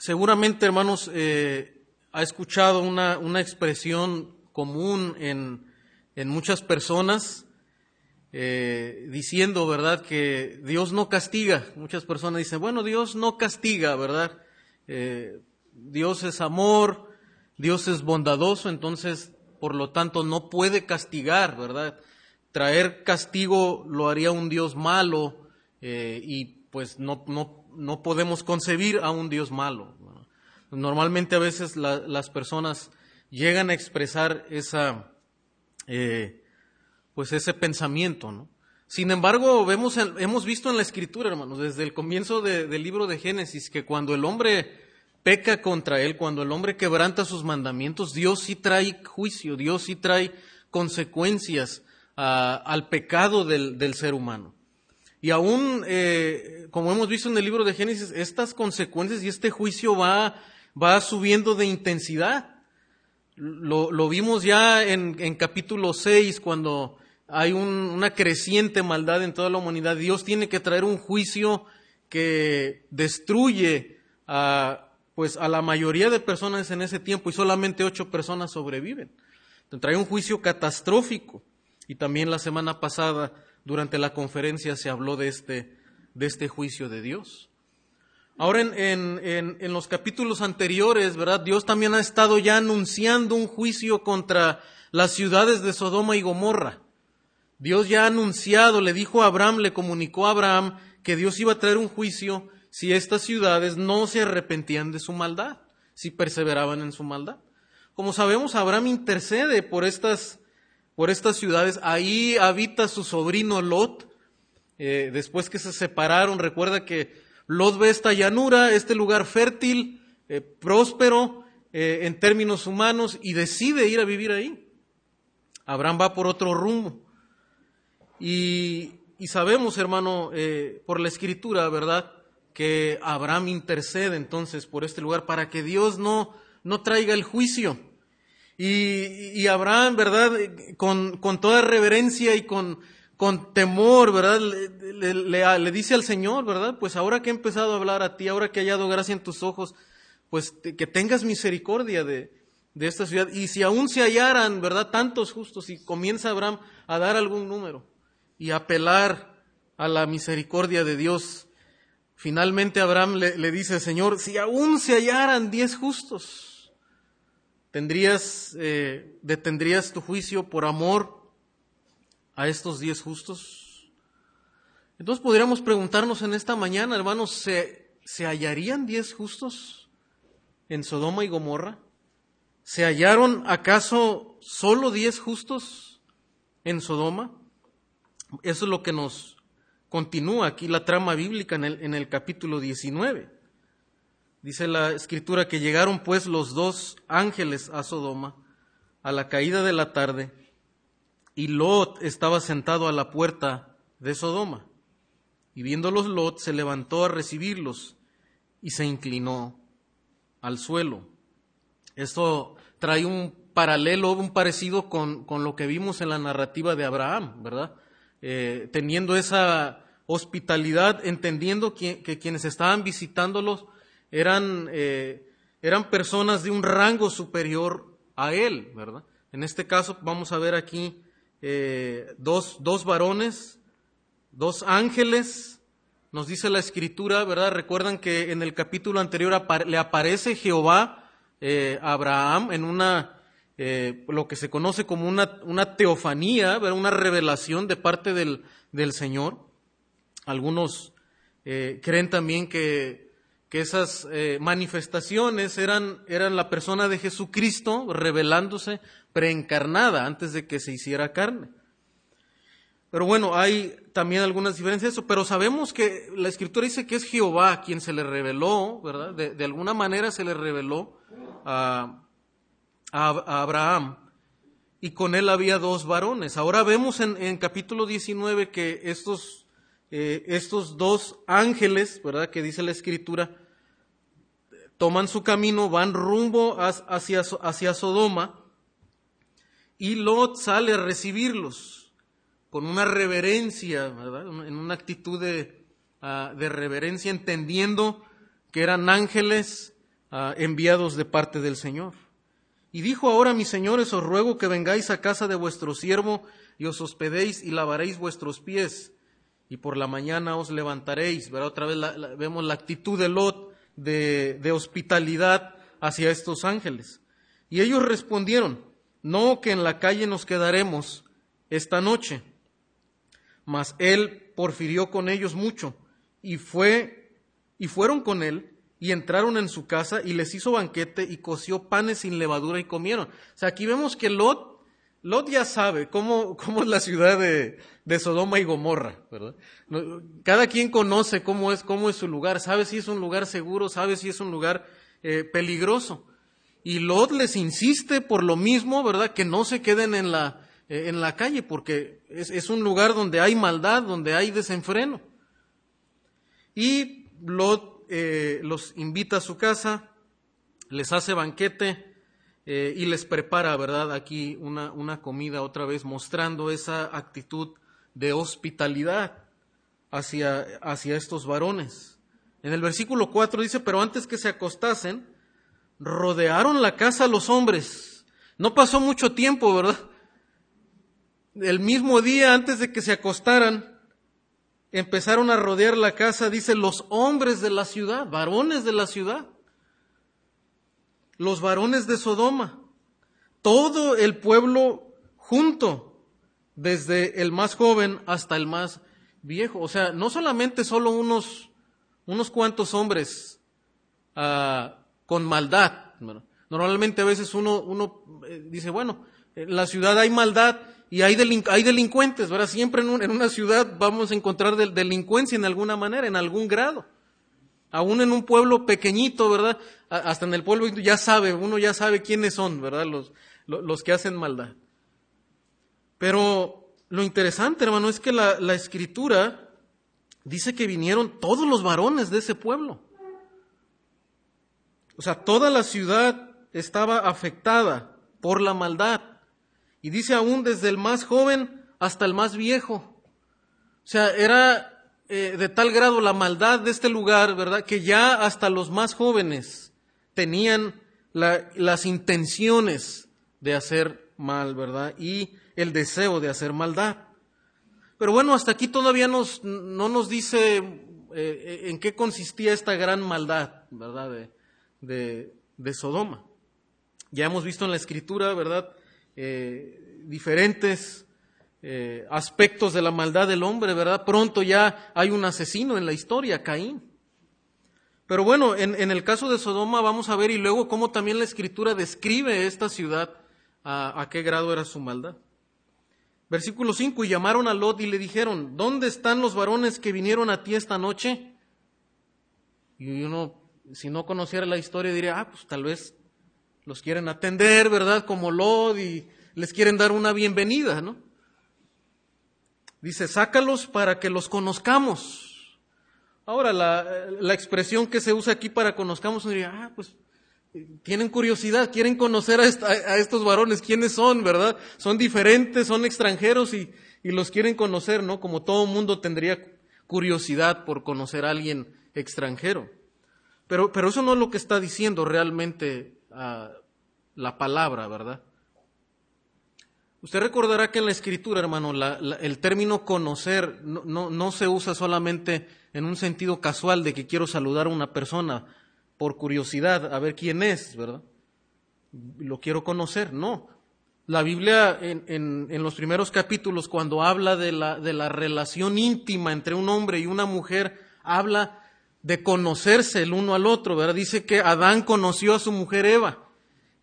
Seguramente, hermanos, eh, ha escuchado una, una expresión común en, en muchas personas eh, diciendo, ¿verdad?, que Dios no castiga. Muchas personas dicen, bueno, Dios no castiga, ¿verdad? Eh, Dios es amor, Dios es bondadoso, entonces, por lo tanto, no puede castigar, ¿verdad? Traer castigo lo haría un Dios malo y pues no, no, no podemos concebir a un Dios malo. Normalmente a veces las personas llegan a expresar esa, eh, pues ese pensamiento. Sin embargo, vemos, hemos visto en la Escritura, hermanos, desde el comienzo del libro de Génesis, que cuando el hombre peca contra él, cuando el hombre quebranta sus mandamientos, Dios sí trae juicio, Dios sí trae consecuencias ah, al pecado del ser humano. Y aún, eh, como hemos visto en el libro de Génesis, estas consecuencias y este juicio va, va subiendo de intensidad. Lo, vimos ya en, capítulo 6, cuando hay un, una creciente maldad en toda la humanidad. Dios tiene que traer un juicio que destruye a, pues, a la mayoría de personas en ese tiempo y solamente ocho personas sobreviven. Trae un juicio catastrófico. Y también la semana pasada durante la conferencia se habló de este, de este juicio de Dios. Ahora en, en, los capítulos anteriores, ¿verdad? Dios también ha estado ya anunciando un juicio contra las ciudades de Sodoma y Gomorra. Dios ya ha anunciado, le dijo a Abraham, le comunicó a Abraham que Dios iba a traer un juicio si estas ciudades no se arrepentían de su maldad, si perseveraban en su maldad. Como sabemos, Abraham intercede por estas por estas ciudades. Ahí habita su sobrino Lot. Eh, después que se separaron, recuerda que Lot ve esta llanura, este lugar fértil, eh, próspero eh, en términos humanos y decide ir a vivir ahí. Abraham va por otro rumbo. Y, y sabemos, hermano, por la escritura, ¿verdad? Que Abraham intercede entonces por este lugar para que Dios no, no traiga el juicio. Y, Abraham, ¿verdad? Con, toda reverencia y con, con temor, ¿verdad? Le, dice al Señor, ¿verdad? Pues ahora que he empezado a hablar a ti, ahora que he hallado gracia en tus ojos, pues que tengas misericordia de, de esta ciudad. Y si aún se hallaran, ¿verdad? Tantos justos, y comienza Abraham a dar algún número y apelar a la misericordia de Dios, finalmente Abraham le, le dice, Señor, si aún se hallaran diez justos, ¿Tendrías, eh, detendrías tu juicio por amor a estos diez justos? Entonces podríamos preguntarnos en esta mañana, hermanos, ¿se, ¿se hallarían diez justos en Sodoma y Gomorra? ¿Se hallaron acaso solo diez justos en Sodoma? Eso es lo que nos continúa aquí la trama bíblica en el, en el capítulo 19. Dice la escritura que llegaron pues los dos ángeles a Sodoma a la caída de la tarde y Lot estaba sentado a la puerta de Sodoma. Y viéndolos Lot se levantó a recibirlos y se inclinó al suelo. Esto trae un paralelo, un parecido con, con lo que vimos en la narrativa de Abraham, ¿verdad? Eh, teniendo esa hospitalidad, entendiendo que, que quienes estaban visitándolos eran, eh, eran personas de un rango superior a él, ¿verdad? En este caso vamos a ver aquí eh, dos, dos varones, dos ángeles, nos dice la escritura, ¿verdad? Recuerdan que en el capítulo anterior le aparece Jehová eh, a Abraham en una, lo que se conoce como una, una teofanía, ¿verdad? una revelación de parte del, del Señor. Algunos creen también que que esas eh, manifestaciones eran, eran la persona de Jesucristo revelándose preencarnada antes de que se hiciera carne. Pero bueno, hay también algunas diferencias eso, pero sabemos que la escritura dice que es Jehová quien se le reveló, ¿verdad? De, alguna manera se le reveló a, a, Abraham y con él había dos varones. Ahora vemos en, en capítulo 19 que estos eh, estos dos ángeles, ¿verdad? Que dice la escritura, toman su camino, van rumbo hacia, hacia Sodoma y Lot sale a recibirlos con una reverencia, ¿verdad? En una actitud de, ah, de reverencia, entendiendo que eran ángeles ah, enviados de parte del Señor. Y dijo ahora, mis señores, os ruego que vengáis a casa de vuestro siervo y os hospedéis y lavaréis vuestros pies y por la mañana os levantaréis. ¿verdad? Otra vez vemos la actitud de Lot de, de hospitalidad hacia estos ángeles. Y ellos respondieron, no que en la calle nos quedaremos esta noche. Mas él porfirió con ellos mucho y fue y fueron con él y entraron en su casa y les hizo banquete y coció panes sin levadura y comieron. O sea, aquí vemos que Lot, Lot ya sabe cómo, cómo es la ciudad de, de Sodoma y Gomorra, ¿verdad? Cada quien conoce cómo es, cómo es su lugar, sabe si es un lugar seguro, sabe si es un lugar eh, peligroso. Y Lot les insiste por lo mismo, ¿verdad? Que no se queden en la, eh, en la calle, porque es, es un lugar donde hay maldad, donde hay desenfreno. Y Lot eh, los invita a su casa, les hace banquete eh, y les prepara, ¿verdad? Aquí una, una comida otra vez, mostrando esa actitud de hospitalidad hacia, hacia estos varones. En el versículo 4 dice, pero antes que se acostasen, rodearon la casa los hombres. No pasó mucho tiempo, ¿verdad? El mismo día antes de que se acostaran, empezaron a rodear la casa, dice, los hombres de la ciudad, varones de la ciudad, los varones de Sodoma, todo el pueblo junto, desde el más joven hasta el más viejo. O sea, no solamente solo unos, unos cuantos hombres ah, con maldad. Normalmente a veces uno, uno eh, dice, bueno, en la ciudad hay maldad, y hay, hay delincuentes, ¿verdad? Siempre en, en, una ciudad vamos a encontrar delincuencia en alguna manera, en algún grado. Aún en un pueblo pequeñito, ¿verdad? Hasta en el pueblo ya sabe, uno ya sabe quiénes son, ¿verdad? Los, los, que hacen maldad. Pero lo interesante, hermano, es que la, la escritura dice que vinieron todos los varones de ese pueblo. O sea, toda la ciudad estaba afectada por la maldad. Y dice aún desde el más joven hasta el más viejo. O sea, era eh, de tal grado la maldad de este lugar, ¿verdad? Que ya hasta los más jóvenes tenían las intenciones de hacer mal, ¿verdad? Y el deseo de hacer maldad. Pero bueno, hasta aquí todavía nos, no nos dice eh, en qué consistía esta gran maldad, ¿verdad? De, de, Sodoma. Ya hemos visto en la escritura, ¿verdad? Eh, diferentes eh, aspectos de la maldad del hombre, ¿verdad? Pronto ya hay un asesino en la historia, Caín. Pero bueno, en, el caso de Sodoma vamos a ver y luego cómo también la escritura describe esta ciudad, a, qué grado era su maldad. Versículo 5, y llamaron a Lot y le dijeron, ¿dónde están los varones que vinieron a ti esta noche? Y uno, si no conociera la historia, diría, ah, pues tal vez los quieren atender, ¿verdad? Como Lod y les quieren dar una bienvenida, ¿no? Dice, sácalos para que los conozcamos. Ahora, la, expresión que se usa aquí para conozcamos, diría, ah, pues tienen curiosidad, quieren conocer a, a, estos varones, quiénes son, ¿verdad? Son diferentes, son extranjeros y, y los quieren conocer, ¿no? Como todo mundo tendría curiosidad por conocer a alguien extranjero. Pero, pero eso no es lo que está diciendo realmente la palabra, ¿verdad? Usted recordará que en la escritura, hermano, el término conocer no, no, se usa solamente en un sentido casual de que quiero saludar a una persona por curiosidad, a ver quién es, ¿verdad? Lo quiero conocer, no. La Biblia en, en, los primeros capítulos, cuando habla de la, de la relación íntima entre un hombre y una mujer, habla de conocerse el uno al otro, ¿verdad? Dice que Adán conoció a su mujer Eva.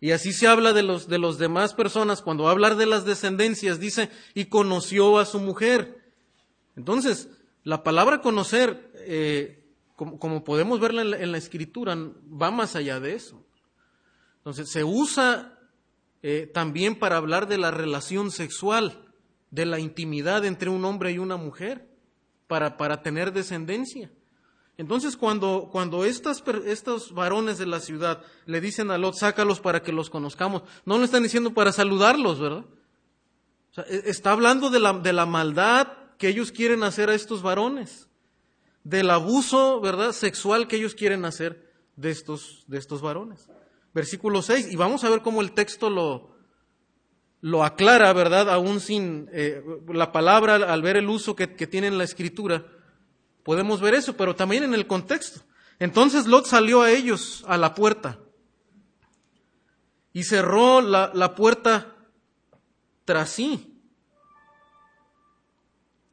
Y así se habla de los, de los demás personas. Cuando va a hablar de las descendencias, dice, y conoció a su mujer. Entonces, la palabra conocer, eh, como, podemos verla en la, escritura, va más allá de eso. Entonces, se usa eh, también para hablar de la relación sexual, de la intimidad entre un hombre y una mujer, para, para tener descendencia. Entonces, cuando, cuando estos varones de la ciudad le dicen a Lot, sácalos para que los conozcamos, no lo están diciendo para saludarlos, ¿verdad? E, está hablando de la, de la maldad que ellos quieren hacer a estos varones, del abuso, ¿verdad?, sexual que ellos quieren hacer de estos, de estos varones. Versículo 6, y vamos a ver cómo el texto lo, lo aclara, ¿verdad? Aún sin eh, la palabra, al ver el uso que, que tiene en la escritura, podemos ver eso, pero también en el contexto. Entonces Lot salió a ellos a la puerta y cerró la, la puerta tras sí.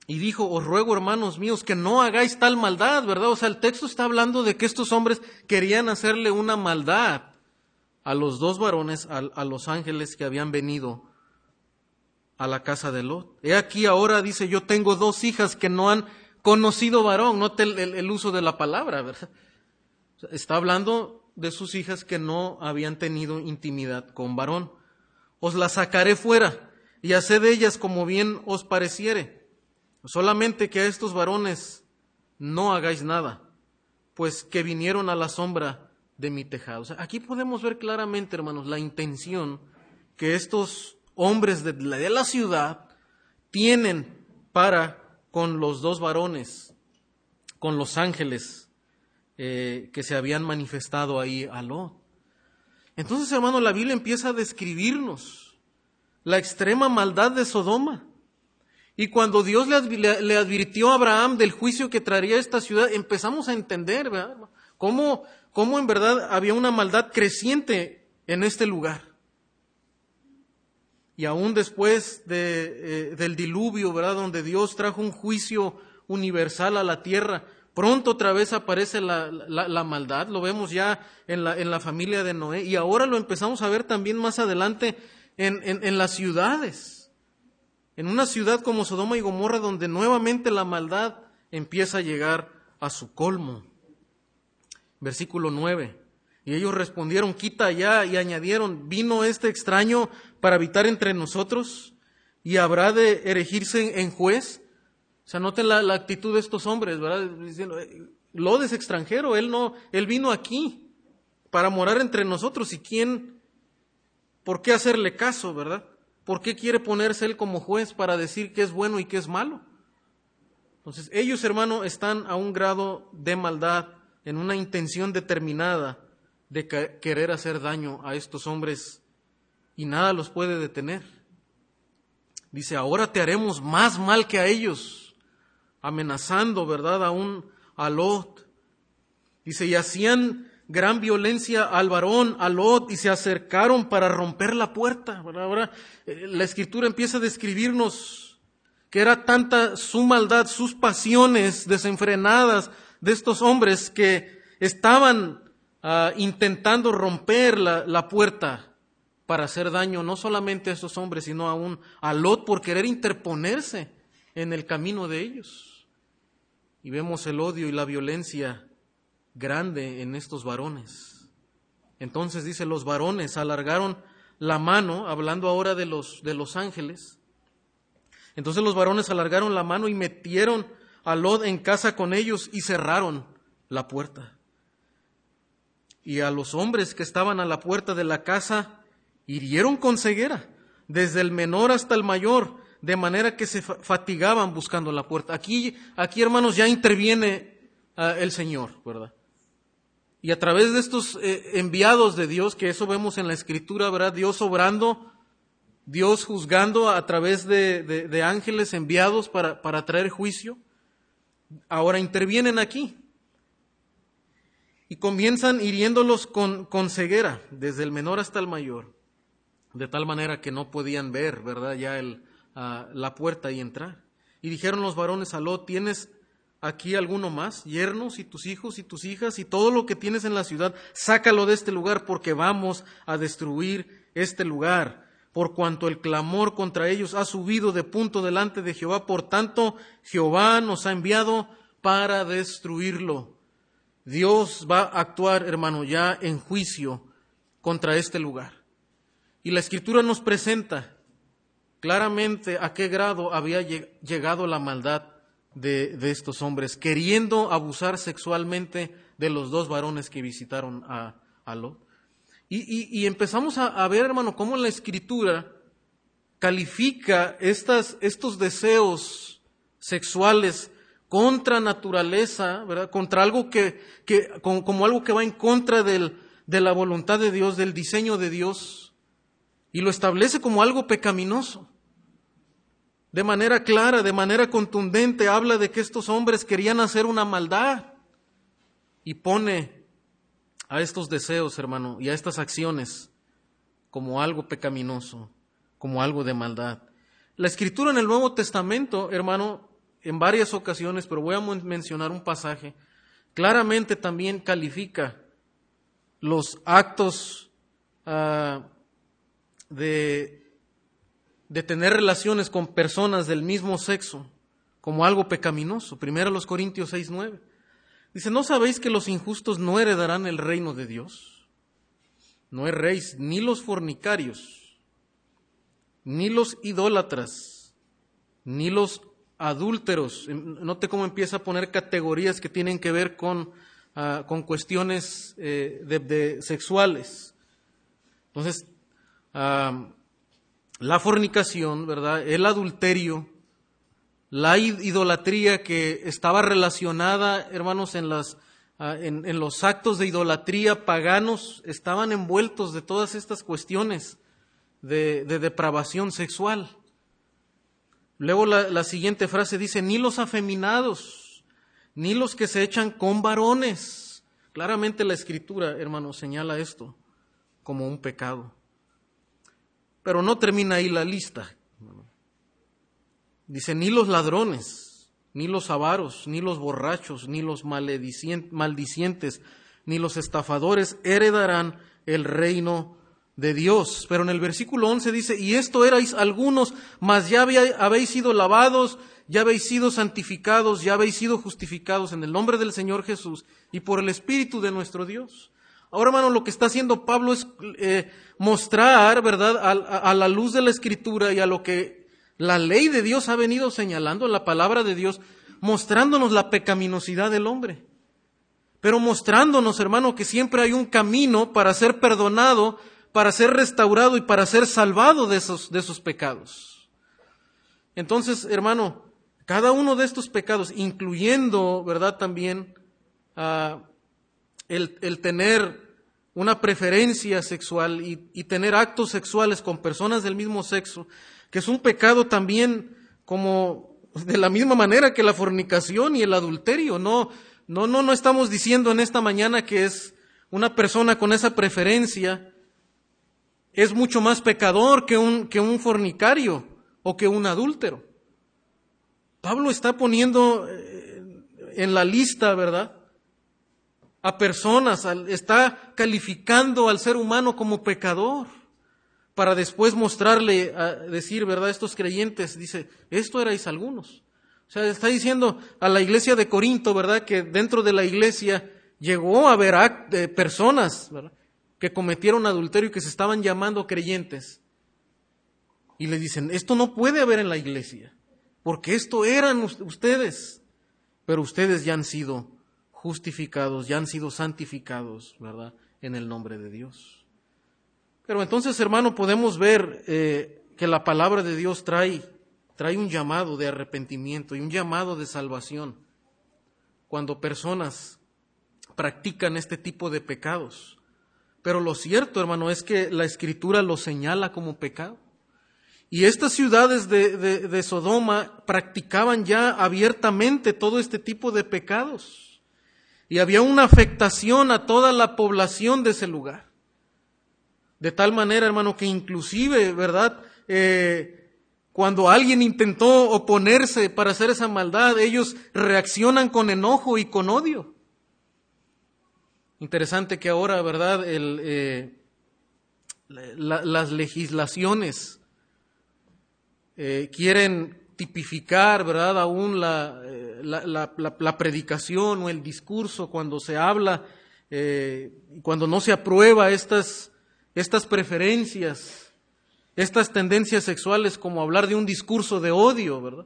Y dijo, os ruego, hermanos míos, que no hagáis tal maldad, ¿verdad? O sea, el texto está hablando de que estos hombres querían hacerle una maldad a los dos varones, a, los ángeles que habían venido a la casa de Lot. He aquí ahora dice, yo tengo dos hijas que no han conocido varón, note el, uso de la palabra, ¿verdad? Está hablando de sus hijas que no habían tenido intimidad con varón. Os las sacaré fuera y haced de ellas como bien os pareciere. Solamente que a estos varones no hagáis nada, pues que vinieron a la sombra de mi tejado. aquí podemos ver claramente, hermanos, la intención que estos hombres de la, ciudad tienen para con los dos varones, con los ángeles eh, que se habían manifestado ahí a Lot. Entonces, hermano, la Biblia empieza a describirnos la extrema maldad de Sodoma. Y cuando Dios le, advirtió a Abraham del juicio que traería esta ciudad, empezamos a entender cómo, cómo en verdad había una maldad creciente en este lugar. Y aún después de, eh, del diluvio, ¿verdad? Donde Dios trajo un juicio universal a la tierra, pronto otra vez aparece la, la, maldad, lo vemos ya en la, en la, familia de Noé, y ahora lo empezamos a ver también más adelante en, en las ciudades en una ciudad como Sodoma y Gomorra donde nuevamente la maldad empieza a llegar a su colmo. Versículo 9. Y ellos respondieron, quita ya, y añadieron, vino este extraño para habitar entre nosotros y habrá de erigirse en juez. O sea, noten la, actitud de estos hombres, ¿verdad? Diciendo, eh, Lod es extranjero, él no, él vino aquí para morar entre nosotros y quién, ¿por qué hacerle caso, verdad? ¿Por qué quiere ponerse él como juez para decir qué es bueno y qué es malo? Entonces, ellos, hermano, están a un grado de maldad, en una intención determinada de querer hacer daño a estos hombres y nada los puede detener. Dice, ahora te haremos más mal que a ellos, amenazando, ¿verdad?, aún a Lot. Dice, y hacían gran violencia al varón, a Lot, y se acercaron para romper la puerta. Ahora eh, la escritura empieza a describirnos que era tanta su maldad, sus pasiones desenfrenadas de estos hombres que estaban ah, intentando romper la, la, puerta para hacer daño no solamente a esos hombres, sino aún a Lot por querer interponerse en el camino de ellos. Y vemos el odio y la violencia grande en estos varones. Entonces dice, los varones alargaron la mano, hablando ahora de los, de los ángeles. Entonces los varones alargaron la mano y metieron a Lot en casa con ellos y cerraron la puerta. Y a los hombres que estaban a la puerta de la casa hirieron con ceguera, desde el menor hasta el mayor, de manera que se fatigaban buscando la puerta. Aquí, aquí hermanos, ya interviene ah, el Señor, ¿verdad? Y a través de estos eh, enviados de Dios, que eso vemos en la Escritura, ¿verdad? Dios obrando, Dios juzgando a través de, ángeles enviados para, para traer juicio, ahora intervienen aquí. Y comienzan hiriéndolos con, con ceguera, desde el menor hasta el mayor, de tal manera que no podían ver, ¿verdad? Ya el, ah, la puerta y entrar. Y dijeron los varones a Lot, ¿tienes aquí alguno más, yernos y tus hijos y tus hijas y todo lo que tienes en la ciudad, sácalo de este lugar porque vamos a destruir este lugar, por cuanto el clamor contra ellos ha subido de punto delante de Jehová, por tanto Jehová nos ha enviado para destruirlo. Dios va a actuar, hermano, ya en juicio contra este lugar. Y la escritura nos presenta claramente a qué grado había llegado la maldad de, estos hombres, queriendo abusar sexualmente de los dos varones que visitaron a, a Lot. Y, empezamos a, ver, hermano, cómo la escritura califica estos deseos sexuales contra naturaleza, ¿verdad? Contra algo que, como, algo que va en contra de la voluntad de Dios, del diseño de Dios, y lo establece como algo pecaminoso. De manera clara, de manera contundente, habla de que estos hombres querían hacer una maldad y pone a estos deseos, hermano, y a estas acciones como algo pecaminoso, como algo de maldad. La escritura en el Nuevo Testamento, hermano, en varias ocasiones, pero voy a mencionar un pasaje, claramente también califica los actos ah, de, de tener relaciones con personas del mismo sexo como algo pecaminoso. Primero los Corintios 6, 9. Dice, ¿no sabéis que los injustos no heredarán el reino de Dios? No erréis ni los fornicarios, ni los idólatras, ni los adúlteros. Em, note cómo empieza a poner categorías que tienen que ver con, ah, con cuestiones eh, de, sexuales. Entonces, la fornicación, ¿verdad? El adulterio, la idolatría que estaba relacionada, hermanos, en, las, ah, los actos de idolatría paganos, estaban envueltos de todas estas cuestiones de, depravación sexual. Luego la, la, siguiente frase dice, ni los afeminados, ni los que se echan con varones. Claramente la escritura, hermano, señala esto como un pecado. Pero no termina ahí la lista. Dice, ni los ladrones, ni los avaros, ni los borrachos, ni los maldicientes, ni los estafadores heredarán el reino de Dios. Pero en el versículo 11 dice, y esto erais algunos, mas ya habéis sido lavados, ya habéis sido santificados, ya habéis sido justificados en el nombre del Señor Jesús y por el Espíritu de nuestro Dios. Ahora, hermano, lo que está haciendo Pablo es eh, mostrar, ¿verdad?, a la luz de la Escritura y a lo que la ley de Dios ha venido señalando, la palabra de Dios, mostrándonos la pecaminosidad del hombre. Pero mostrándonos, hermano, que siempre hay un camino para ser perdonado, para ser restaurado y para ser salvado de esos, de esos pecados. Entonces, hermano, cada uno de estos pecados, incluyendo, ¿verdad?, también ah, el, el, tener una preferencia sexual y, y tener actos sexuales con personas del mismo sexo, que es un pecado también como de la misma manera que la fornicación y el adulterio. No, no, no, no estamos diciendo en esta mañana que es una persona con esa preferencia es mucho más pecador que un, que un fornicario o que un adúltero. Pablo está poniendo eh, en la lista, ¿verdad? A personas, está calificando al ser humano como pecador para después mostrarle, decir, ¿verdad? Estos creyentes, dice, esto erais algunos. O sea, está diciendo a la iglesia de Corinto, ¿verdad? Que dentro de la iglesia llegó a haber eh, personas, ¿verdad? Que cometieron adulterio y que se estaban llamando creyentes. Y le dicen, esto no puede haber en la iglesia, porque esto eran ustedes, pero ustedes ya han sido justificados, ya han sido santificados, ¿verdad? En el nombre de Dios. Pero entonces, hermano, podemos ver eh, que la palabra de Dios trae, trae un llamado de arrepentimiento y un llamado de salvación cuando personas practican este tipo de pecados. Pero lo cierto, hermano, es que la escritura lo señala como pecado. Y estas ciudades de, de, Sodoma practicaban ya abiertamente todo este tipo de pecados. Y había una afectación a toda la población de ese lugar. De tal manera, hermano, que inclusive, ¿verdad? Eh, cuando alguien intentó oponerse para hacer esa maldad, ellos reaccionan con enojo y con odio. Interesante que ahora, ¿verdad? Eh, las legislaciones eh, quieren tipificar, ¿verdad? Aún la, la, predicación o el discurso cuando se habla, cuando no se aprueba estas estas preferencias, estas tendencias sexuales como hablar de un discurso de odio, ¿verdad?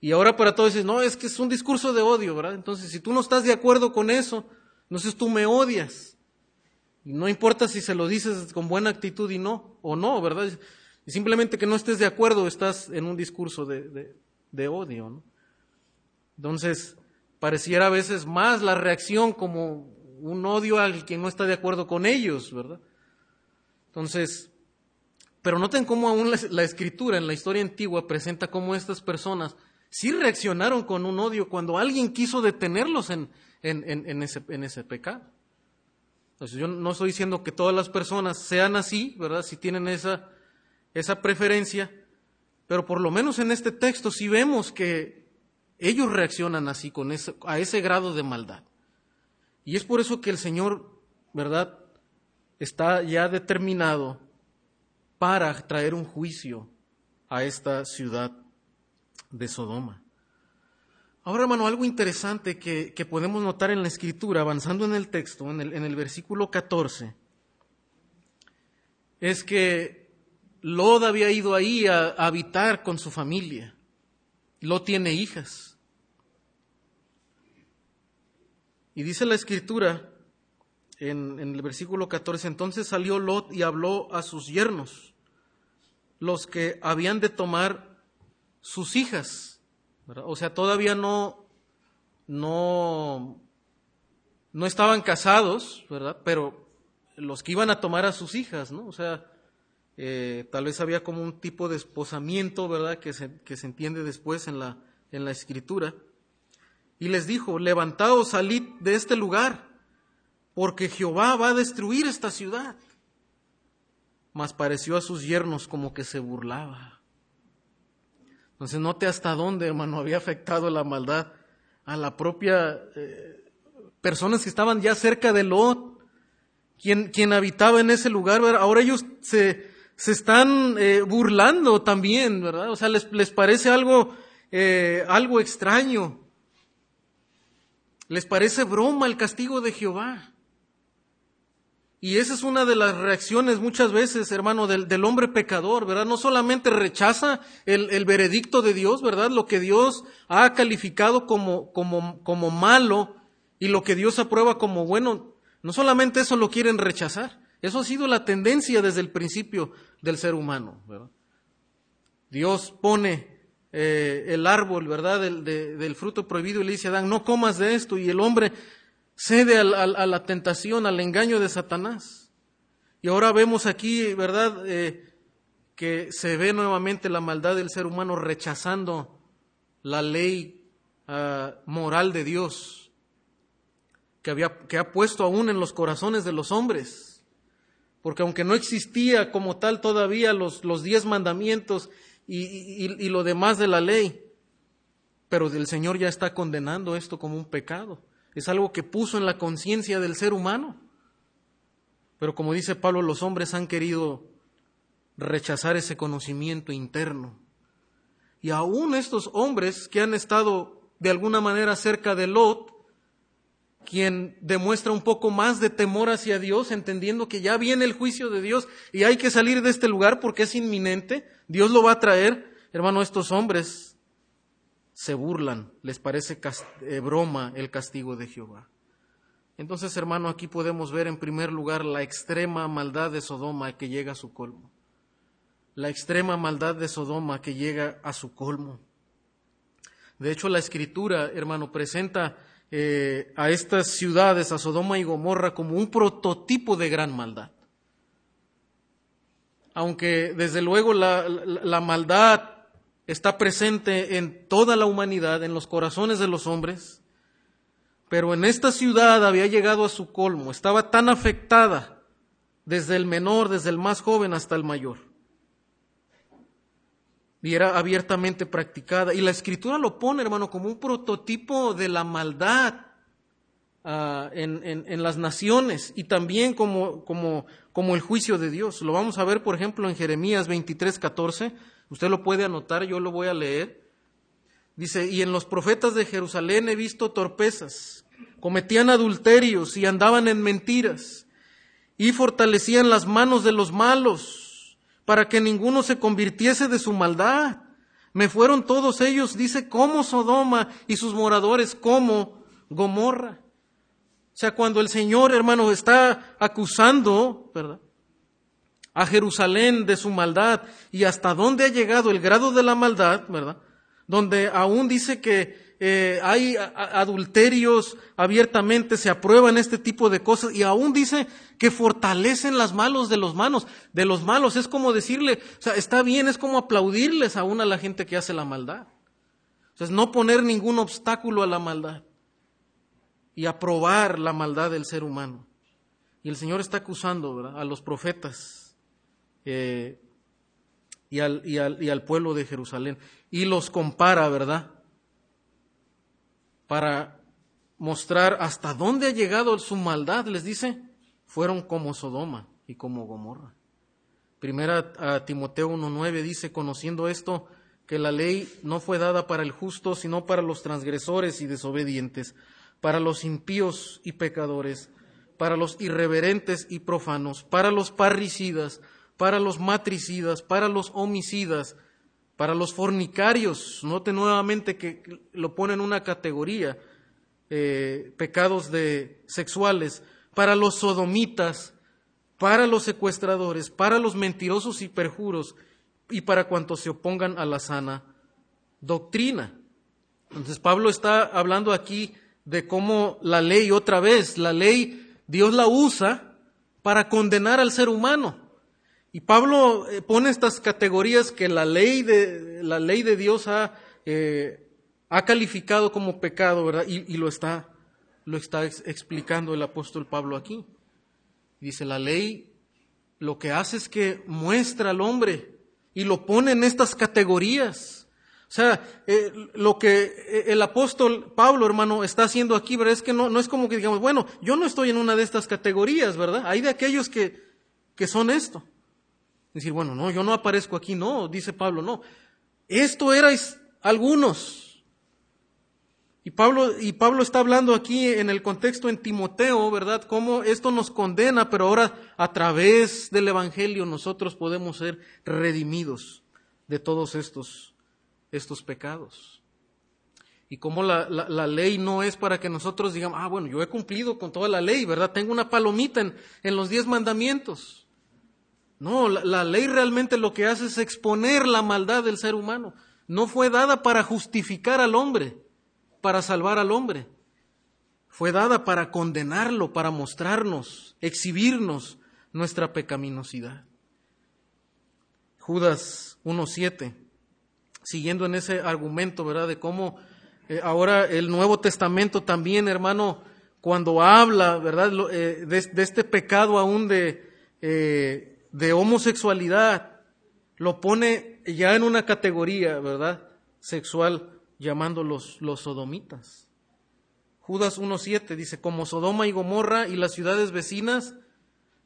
Y ahora para todos dices, no, es que es un discurso de odio, ¿verdad? Entonces, si tú no estás de acuerdo con eso, entonces tú me odias. Y no importa si se lo dices con buena actitud y no, o no, ¿verdad? Y simplemente que no estés de acuerdo, estás en un discurso de, de, de odio, ¿no? Entonces, pareciera a veces más la reacción como un odio al quien no está de acuerdo con ellos, ¿verdad? Entonces, pero noten cómo aún la, escritura en la historia antigua presenta cómo estas personas sí reaccionaron con un odio cuando alguien quiso detenerlos en, en, ese, en ese pecado. Entonces, yo no estoy diciendo que todas las personas sean así, ¿verdad? Si tienen esa, esa preferencia, pero por lo menos en este texto sí vemos que ellos reaccionan así, con ese, a ese grado de maldad. Y es por eso que el Señor, ¿verdad? Está ya determinado para traer un juicio a esta ciudad de Sodoma. Ahora, hermano, algo interesante que, podemos notar en la escritura, avanzando en el texto, en el, versículo 14, es que Lod había ido ahí a, habitar con su familia. Lot tiene hijas. Y dice la escritura en, en, el versículo 14, entonces salió Lot y habló a sus yernos, los que habían de tomar sus hijas o sea, todavía no, no, no estaban casados, ¿verdad? Pero los que iban a tomar a sus hijas, ¿no? O sea, eh, tal vez había como un tipo de esposamiento, ¿verdad? Que se, que se entiende después en la, en la escritura. Y les dijo, levantaos, salid de este lugar, porque Jehová va a destruir esta ciudad. Mas pareció a sus yernos como que se burlaba. Entonces note hasta dónde, hermano, había afectado la maldad a la propia eh, personas que estaban ya cerca de Lot, quien, quien habitaba en ese lugar, ahora ellos se, se están eh, burlando también, ¿verdad? O sea, les, les parece algo, eh, algo extraño. Les parece broma el castigo de Jehová. Y esa es una de las reacciones muchas veces, hermano, del, hombre pecador, ¿verdad? No solamente rechaza el, veredicto de Dios, ¿verdad? Lo que Dios ha calificado como, como, como malo y lo que Dios aprueba como bueno, no solamente eso lo quieren rechazar, eso ha sido la tendencia desde el principio del ser humano. Dios pone eh, el árbol, ¿verdad? Del, del fruto prohibido y le dice a Adán, no comas de esto, y el hombre cede a, la tentación, al engaño de Satanás. Y ahora vemos aquí, ¿verdad?, eh, que se ve nuevamente la maldad del ser humano rechazando la ley ah, moral de Dios que, había, que ha puesto aún en los corazones de los hombres. Porque aunque no existía como tal todavía los, los diez mandamientos y, y lo demás de la ley, pero el Señor ya está condenando esto como un pecado es algo que puso en la conciencia del ser humano. Pero como dice Pablo, los hombres han querido rechazar ese conocimiento interno. Y aún estos hombres que han estado de alguna manera cerca de Lot, quien demuestra un poco más de temor hacia Dios, entendiendo que ya viene el juicio de Dios y hay que salir de este lugar porque es inminente, Dios lo va a traer, hermano, estos hombres se burlan, les parece eh, broma el castigo de Jehová. Entonces, hermano, aquí podemos ver en primer lugar la extrema maldad de Sodoma que llega a su colmo. La extrema maldad de Sodoma que llega a su colmo. De hecho, la escritura, hermano, presenta eh, a estas ciudades, a Sodoma y Gomorra, como un prototipo de gran maldad. Aunque desde luego la maldad está presente en toda la humanidad, en los corazones de los hombres, pero en esta ciudad había llegado a su colmo, estaba tan afectada desde el menor, desde el más joven hasta el mayor. Y era abiertamente practicada. Y la escritura lo pone, hermano, como un prototipo de la maldad ah, en, las naciones y también como, como, como el juicio de Dios. Lo vamos a ver, por ejemplo, en Jeremías 23, 14 Usted lo puede anotar, yo lo voy a leer. Dice, y en los profetas de Jerusalén he visto torpezas, cometían adulterios y andaban en mentiras, y fortalecían las manos de los malos, para que ninguno se convirtiese de su maldad. Me fueron todos ellos, dice, como Sodoma y sus moradores como Gomorra. O sea, cuando el Señor, hermano, está acusando, ¿verdad? a Jerusalén de su maldad y hasta dónde ha llegado el grado de la maldad, ¿verdad? Donde aún dice que eh, hay adulterios abiertamente, se aprueban este tipo de cosas y aún dice que fortalecen las malos de los malos, de los malos. Es como decirle, o sea, está bien, es como aplaudirles aún a la gente que hace la maldad. O sea, es no poner ningún obstáculo a la maldad y aprobar la maldad del ser humano. Y el Señor está acusando a los profetas eh, y, al, y, al, y al pueblo de Jerusalén. Y los compara, ¿verdad? Para mostrar hasta dónde ha llegado su maldad, les dice, fueron como Sodoma y como Gomorra. Primera a Timoteo 1.9 dice, conociendo esto, que la ley no fue dada para el justo, sino para los transgresores y desobedientes, para los impíos y pecadores, para los irreverentes y profanos, para los parricidas, para los matricidas, para los homicidas, para los fornicarios. Note nuevamente que lo pone en una categoría, eh, pecados de sexuales, para los sodomitas, para los secuestradores, para los mentirosos y perjuros, y para cuantos se opongan a la sana doctrina. Entonces Pablo está hablando aquí de cómo la ley, otra vez, la ley Dios la usa para condenar al ser humano. Y Pablo eh, pone estas categorías que la ley de, la ley de Dios ha, eh, ha calificado como pecado, ¿verdad? Y, lo está, lo está explicando el apóstol Pablo aquí. Dice, la ley lo que hace es que muestra al hombre y lo pone en estas categorías. O sea, eh, lo que eh, el apóstol Pablo, hermano, está haciendo aquí, ¿verdad? Es que no, no es como que digamos, bueno, yo no estoy en una de estas categorías, ¿verdad? Hay de aquellos que, que son esto. Decir, bueno, no, yo no aparezco aquí, no, dice Pablo, no. Esto erais algunos. Y Pablo, y Pablo está hablando aquí en el contexto en Timoteo, ¿verdad? Cómo esto nos condena, pero ahora a través del Evangelio nosotros podemos ser redimidos de todos estos estos pecados. Y como la, la, ley no es para que nosotros digamos, ah, bueno, yo he cumplido con toda la ley, ¿verdad? Tengo una palomita en, en los diez mandamientos. No, la, ley realmente lo que hace es exponer la maldad del ser humano. No fue dada para justificar al hombre, para salvar al hombre. Fue dada para condenarlo, para mostrarnos, exhibirnos nuestra pecaminosidad. Judas 1.7 siguiendo en ese argumento, ¿verdad? De cómo eh, ahora el Nuevo Testamento también, hermano, cuando habla, ¿verdad? Eh, de, este pecado aún de, eh, de homosexualidad, lo pone ya en una categoría, ¿verdad? Sexual, llamándolos los sodomitas. Judas 1.7 dice, como Sodoma y Gomorra y las ciudades vecinas,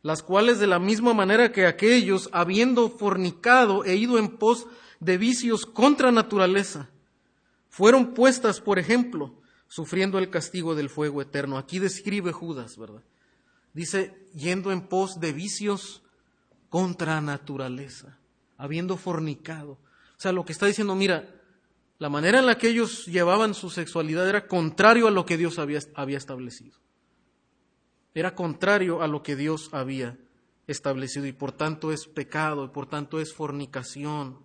las cuales de la misma manera que aquellos, habiendo fornicado e ido en pos de vicios contra naturaleza fueron puestas, por ejemplo, sufriendo el castigo del fuego eterno. Aquí describe Judas, ¿verdad? Dice, yendo en pos de vicios contra naturaleza, habiendo fornicado. O sea, lo que está diciendo, mira, la manera en la que ellos llevaban su sexualidad era contrario a lo que Dios había, había establecido. Era contrario a lo que Dios había establecido y por tanto es pecado y por tanto es fornicación.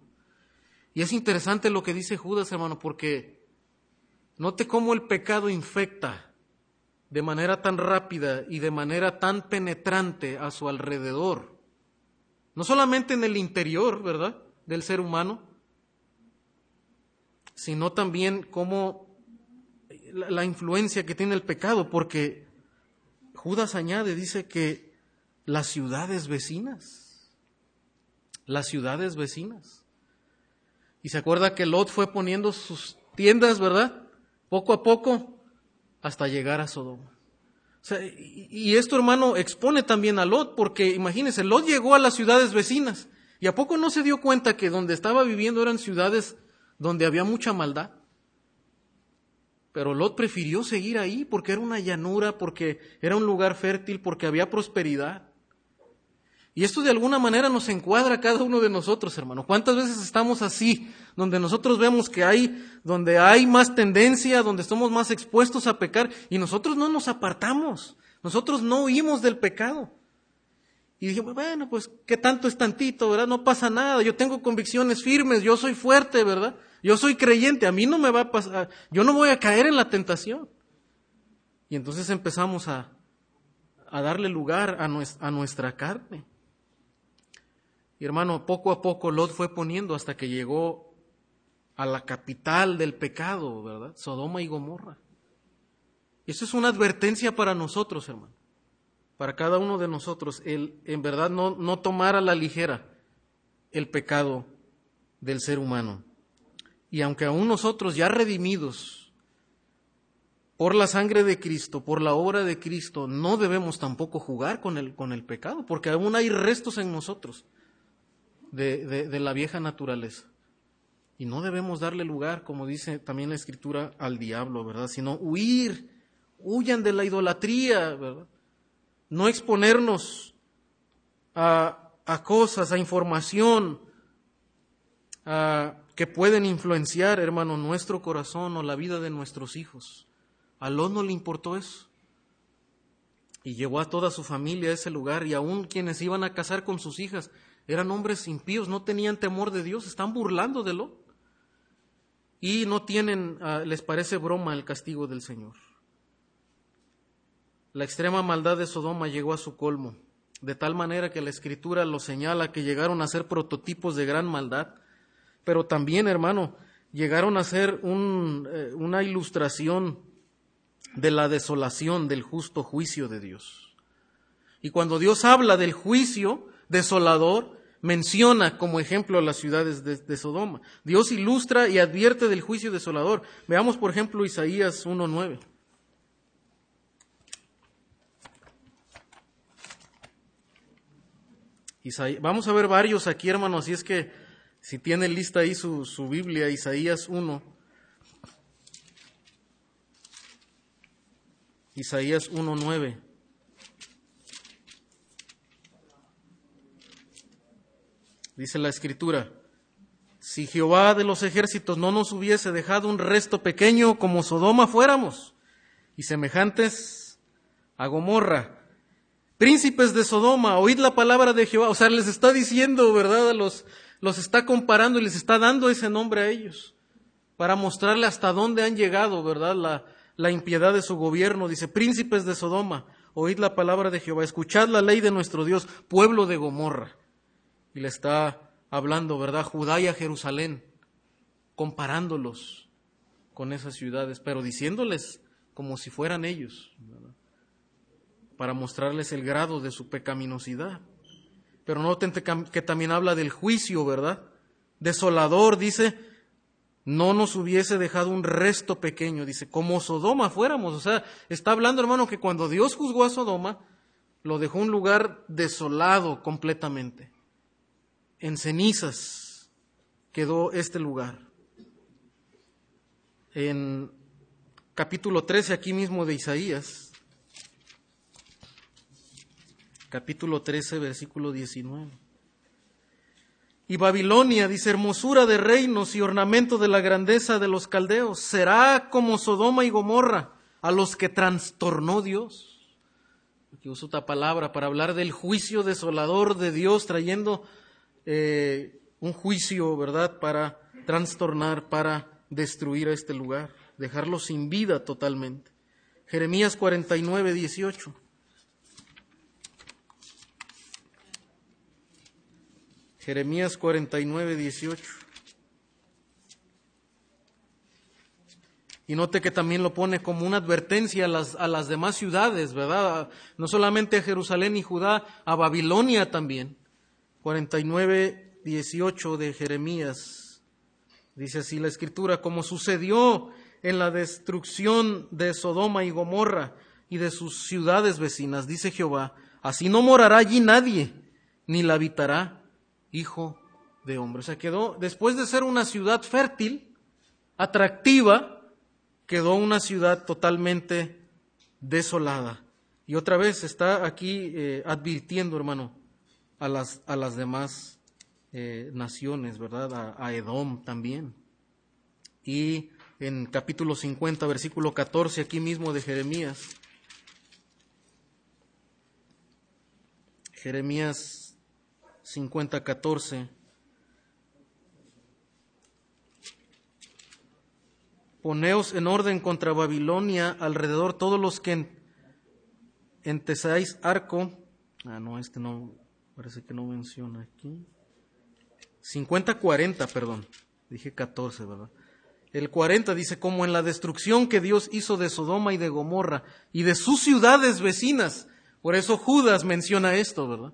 Y es interesante lo que dice Judas, hermano, porque note cómo el pecado infecta de manera tan rápida y de manera tan penetrante a su alrededor. No solamente en el interior, ¿verdad?, del ser humano, sino también cómo la, influencia que tiene el pecado, porque Judas añade, dice que las ciudades vecinas, las ciudades vecinas. Y se acuerda que Lot fue poniendo sus tiendas, ¿verdad? Poco a poco hasta llegar a Sodoma. Y esto, hermano, expone también a Lot, porque imagínense, Lot llegó a las ciudades vecinas y a poco no se dio cuenta que donde estaba viviendo eran ciudades donde había mucha maldad. Pero Lot prefirió seguir ahí porque era una llanura, porque era un lugar fértil, porque había prosperidad. Y esto de alguna manera nos encuadra a cada uno de nosotros, hermano. ¿Cuántas veces estamos así, donde nosotros vemos que hay, donde hay más tendencia, donde estamos más expuestos a pecar y nosotros no nos apartamos, nosotros no huimos del pecado? Y dije, bueno, pues, ¿qué tanto es tantito, verdad? No pasa nada, yo tengo convicciones firmes, yo soy fuerte, ¿verdad? Yo soy creyente, a mí no me va a pasar, yo no voy a caer en la tentación. Y entonces empezamos a, darle lugar a nuestra carne. Y hermano, poco a poco Lot fue poniendo hasta que llegó a la capital del pecado, ¿verdad? Sodoma y Gomorra. Y eso es una advertencia para nosotros, hermano. Para cada uno de nosotros, el en verdad no, no tomar a la ligera el pecado del ser humano. Y aunque aún nosotros ya redimidos por la sangre de Cristo, por la obra de Cristo, no debemos tampoco jugar con el, con el pecado, porque aún hay restos en nosotros de, de, la vieja naturaleza. Y no debemos darle lugar, como dice también la Escritura, al diablo, ¿verdad? Sino huir, huyan de la idolatría, ¿verdad? No exponernos a, a cosas, a información que pueden influenciar, hermano, nuestro corazón o la vida de nuestros hijos. A Lot no le importó eso. Y llevó a toda su familia a ese lugar y aún quienes iban a casar con sus hijas eran hombres impíos, no tenían temor de Dios, están burlando de lo. Y no tienen, ah, les parece broma el castigo del Señor. La extrema maldad de Sodoma llegó a su colmo, de tal manera que la Escritura lo señala que llegaron a ser prototipos de gran maldad, pero también, hermano, llegaron a ser eh, una ilustración de la desolación del justo juicio de Dios. Y cuando Dios habla del juicio desolador, menciona como ejemplo las ciudades de, Sodoma. Dios ilustra y advierte del juicio desolador. Veamos, por ejemplo, Isaías 1.9. Vamos a ver varios aquí, hermanos, así es que si tiene lista ahí su, su Biblia, Isaías 1. Isaías 1.9. Dice la escritura, si Jehová de los ejércitos no nos hubiese dejado un resto pequeño como Sodoma fuéramos, y semejantes a Gomorra, príncipes de Sodoma, oíd la palabra de Jehová, o sea, les está diciendo, ¿verdad? Los, los está comparando y les está dando ese nombre a ellos, para mostrarle hasta dónde han llegado, ¿verdad? La, la impiedad de su gobierno, dice, príncipes de Sodoma, oíd la palabra de Jehová, escuchad la ley de nuestro Dios, pueblo de Gomorra y le está hablando, ¿verdad? Judá y a Jerusalén, comparándolos con esas ciudades, pero diciéndoles como si fueran ellos, para mostrarles el grado de su pecaminosidad. Pero noten que también habla del juicio, ¿verdad? Desolador, dice, no nos hubiese dejado un resto pequeño, dice, como Sodoma fuéramos. O sea, está hablando, hermano, que cuando Dios juzgó a Sodoma, lo dejó un lugar desolado completamente en cenizas quedó este lugar. En capítulo 13, aquí mismo de Isaías, capítulo 13, versículo 19. Y Babilonia, dice, hermosura de reinos y ornamento de la grandeza de los caldeos, será como Sodoma y Gomorra, a los que trastornó Dios. Aquí uso otra palabra para hablar del juicio desolador de Dios, trayendo eh, un juicio, ¿verdad?, para trastornar, para destruir a este lugar, dejarlo sin vida totalmente. Jeremías 49, 18. Jeremías 49, 18. Y note que también lo pone como una advertencia a las, a las demás ciudades, ¿verdad? No solamente a Jerusalén y Judá, a Babilonia también. 49, 18 de Jeremías. Dice así la escritura, como sucedió en la destrucción de Sodoma y Gomorra y de sus ciudades vecinas, dice Jehová, así no morará allí nadie, ni la habitará hijo de hombre. O sea, quedó, después de ser una ciudad fértil, atractiva, quedó una ciudad totalmente desolada. Y otra vez está aquí eh, advirtiendo, hermano, a las, a las demás eh, naciones, ¿verdad? A, Edom también. Y en capítulo 50, versículo 14, aquí mismo de Jeremías. Jeremías 50, 14. poneos en orden contra Babilonia alrededor todos los que entesáis arco. Ah, no, este no, parece que no menciona aquí. 50-40, perdón. Dije 14, ¿verdad? El 40 dice, como en la destrucción que Dios hizo de Sodoma y de Gomorra y de sus ciudades vecinas. Por eso Judas menciona esto, ¿verdad?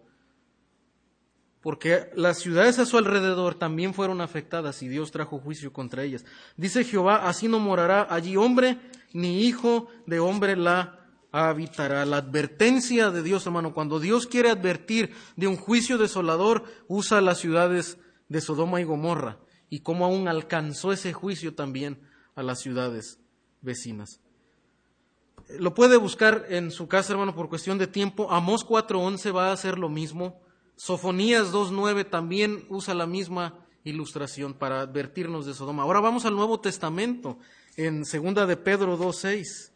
Porque las ciudades a su alrededor también fueron afectadas y Dios trajo juicio contra ellas. Dice Jehová, así no morará allí hombre, ni hijo de hombre la habitará. La advertencia de Dios, hermano, cuando Dios quiere advertir de un juicio desolador, usa las ciudades de Sodoma y Gomorra y cómo aún alcanzó ese juicio también a las ciudades vecinas. Lo puede buscar en su casa, hermano, por cuestión de tiempo. Amós 4.11 va a hacer lo mismo. Sofonías 2.9 también usa la misma ilustración para advertirnos de Sodoma. Ahora vamos al Nuevo Testamento, en segunda de Pedro 2.6.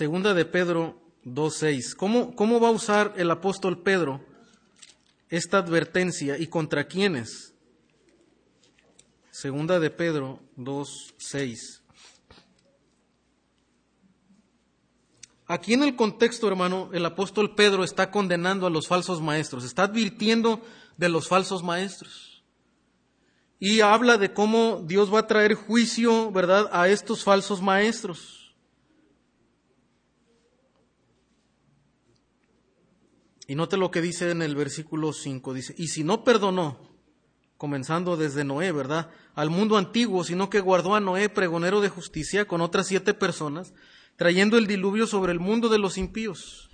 Segunda de Pedro 2.6. ¿Cómo, ¿Cómo va a usar el apóstol Pedro esta advertencia y contra quiénes? Segunda de Pedro 2.6. Aquí en el contexto, hermano, el apóstol Pedro está condenando a los falsos maestros, está advirtiendo de los falsos maestros. Y habla de cómo Dios va a traer juicio, ¿verdad?, a estos falsos maestros. Y note lo que dice en el versículo 5, dice, y si no perdonó, comenzando desde Noé, ¿verdad? Al mundo antiguo, sino que guardó a Noé, pregonero de justicia, con otras siete personas, trayendo el diluvio sobre el mundo de los impíos.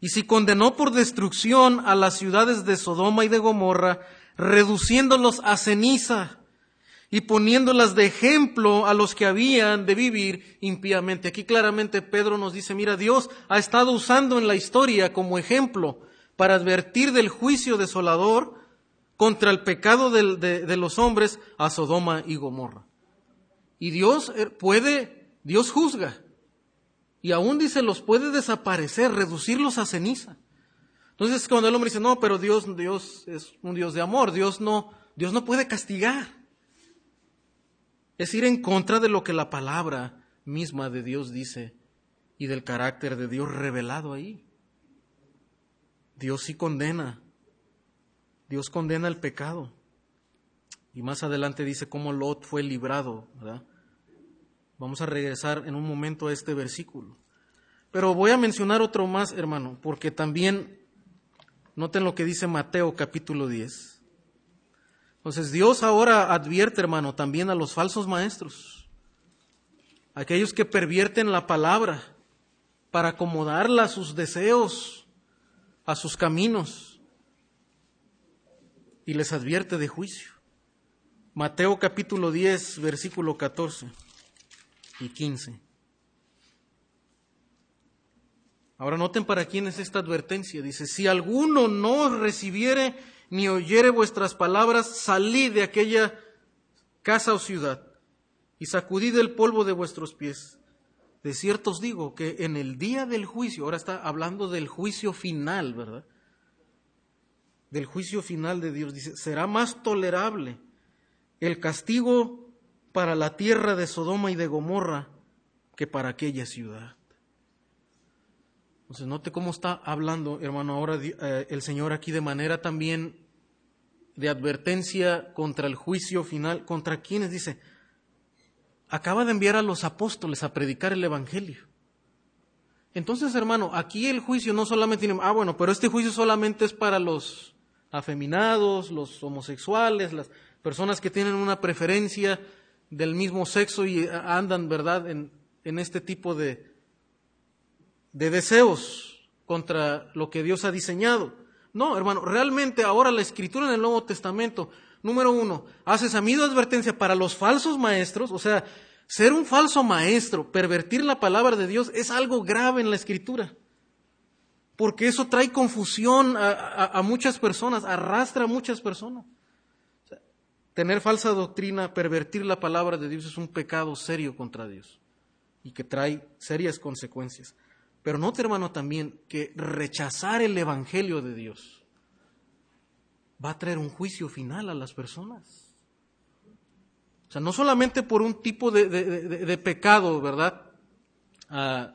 Y si condenó por destrucción a las ciudades de Sodoma y de Gomorra, reduciéndolos a ceniza y poniéndolas de ejemplo a los que habían de vivir impíamente. Aquí claramente Pedro nos dice, mira, Dios ha estado usando en la historia como ejemplo para advertir del juicio desolador contra el pecado de, los hombres a Sodoma y Gomorra. Y Dios eh, puede, Dios juzga. Y aún dice, los puede desaparecer, reducirlos a ceniza. Entonces cuando el hombre dice, no, pero Dios, Dios es un Dios de amor, Dios no, Dios no puede castigar. Es ir en contra de lo que la palabra misma de Dios dice y del carácter de Dios revelado ahí. Dios sí condena. Dios condena el pecado. Y más adelante dice cómo Lot fue librado. Vamos a regresar en un momento a este versículo. Pero voy a mencionar otro más, hermano, porque también noten lo que dice Mateo capítulo 10. Entonces Dios ahora advierte, hermano, también a los falsos maestros, aquellos que pervierten la palabra para acomodarla a sus deseos, a sus caminos y les advierte de juicio. Mateo capítulo 10, versículo 14 y 15. Ahora noten para quién es esta advertencia. Dice, si alguno no recibiere ni oyere vuestras palabras, salid de aquella casa o ciudad y sacudid el polvo de vuestros pies de cierto os digo que en el día del juicio, ahora está hablando del juicio final, ¿verdad? Del juicio final de Dios, dice, será más tolerable el castigo para la tierra de Sodoma y de Gomorra que para aquella ciudad. Entonces, note cómo está hablando, hermano, ahora eh, el Señor aquí de manera también de advertencia contra el juicio final, contra quienes dice, acaba de enviar a los apóstoles a predicar el Evangelio. Entonces, hermano, aquí el juicio no solamente tiene, ah, bueno, pero este juicio solamente es para los afeminados, los homosexuales, las personas que tienen una preferencia del mismo sexo y andan, ¿verdad?, en, en este tipo de, de deseos contra lo que Dios ha diseñado. No, hermano, realmente ahora la escritura en el Nuevo Testamento Número uno, hace esa misma advertencia para los falsos maestros, o sea, ser un falso maestro, pervertir la palabra de Dios es algo grave en la escritura. Porque eso trae confusión a, muchas personas, arrastra a muchas personas. tener falsa doctrina, pervertir la palabra de Dios es un pecado serio contra Dios y que trae serias consecuencias. Pero note, hermano, también que rechazar el Evangelio de Dios va a traer un juicio final a las personas. O sea, no solamente por un tipo de, pecado, ¿verdad? Uh,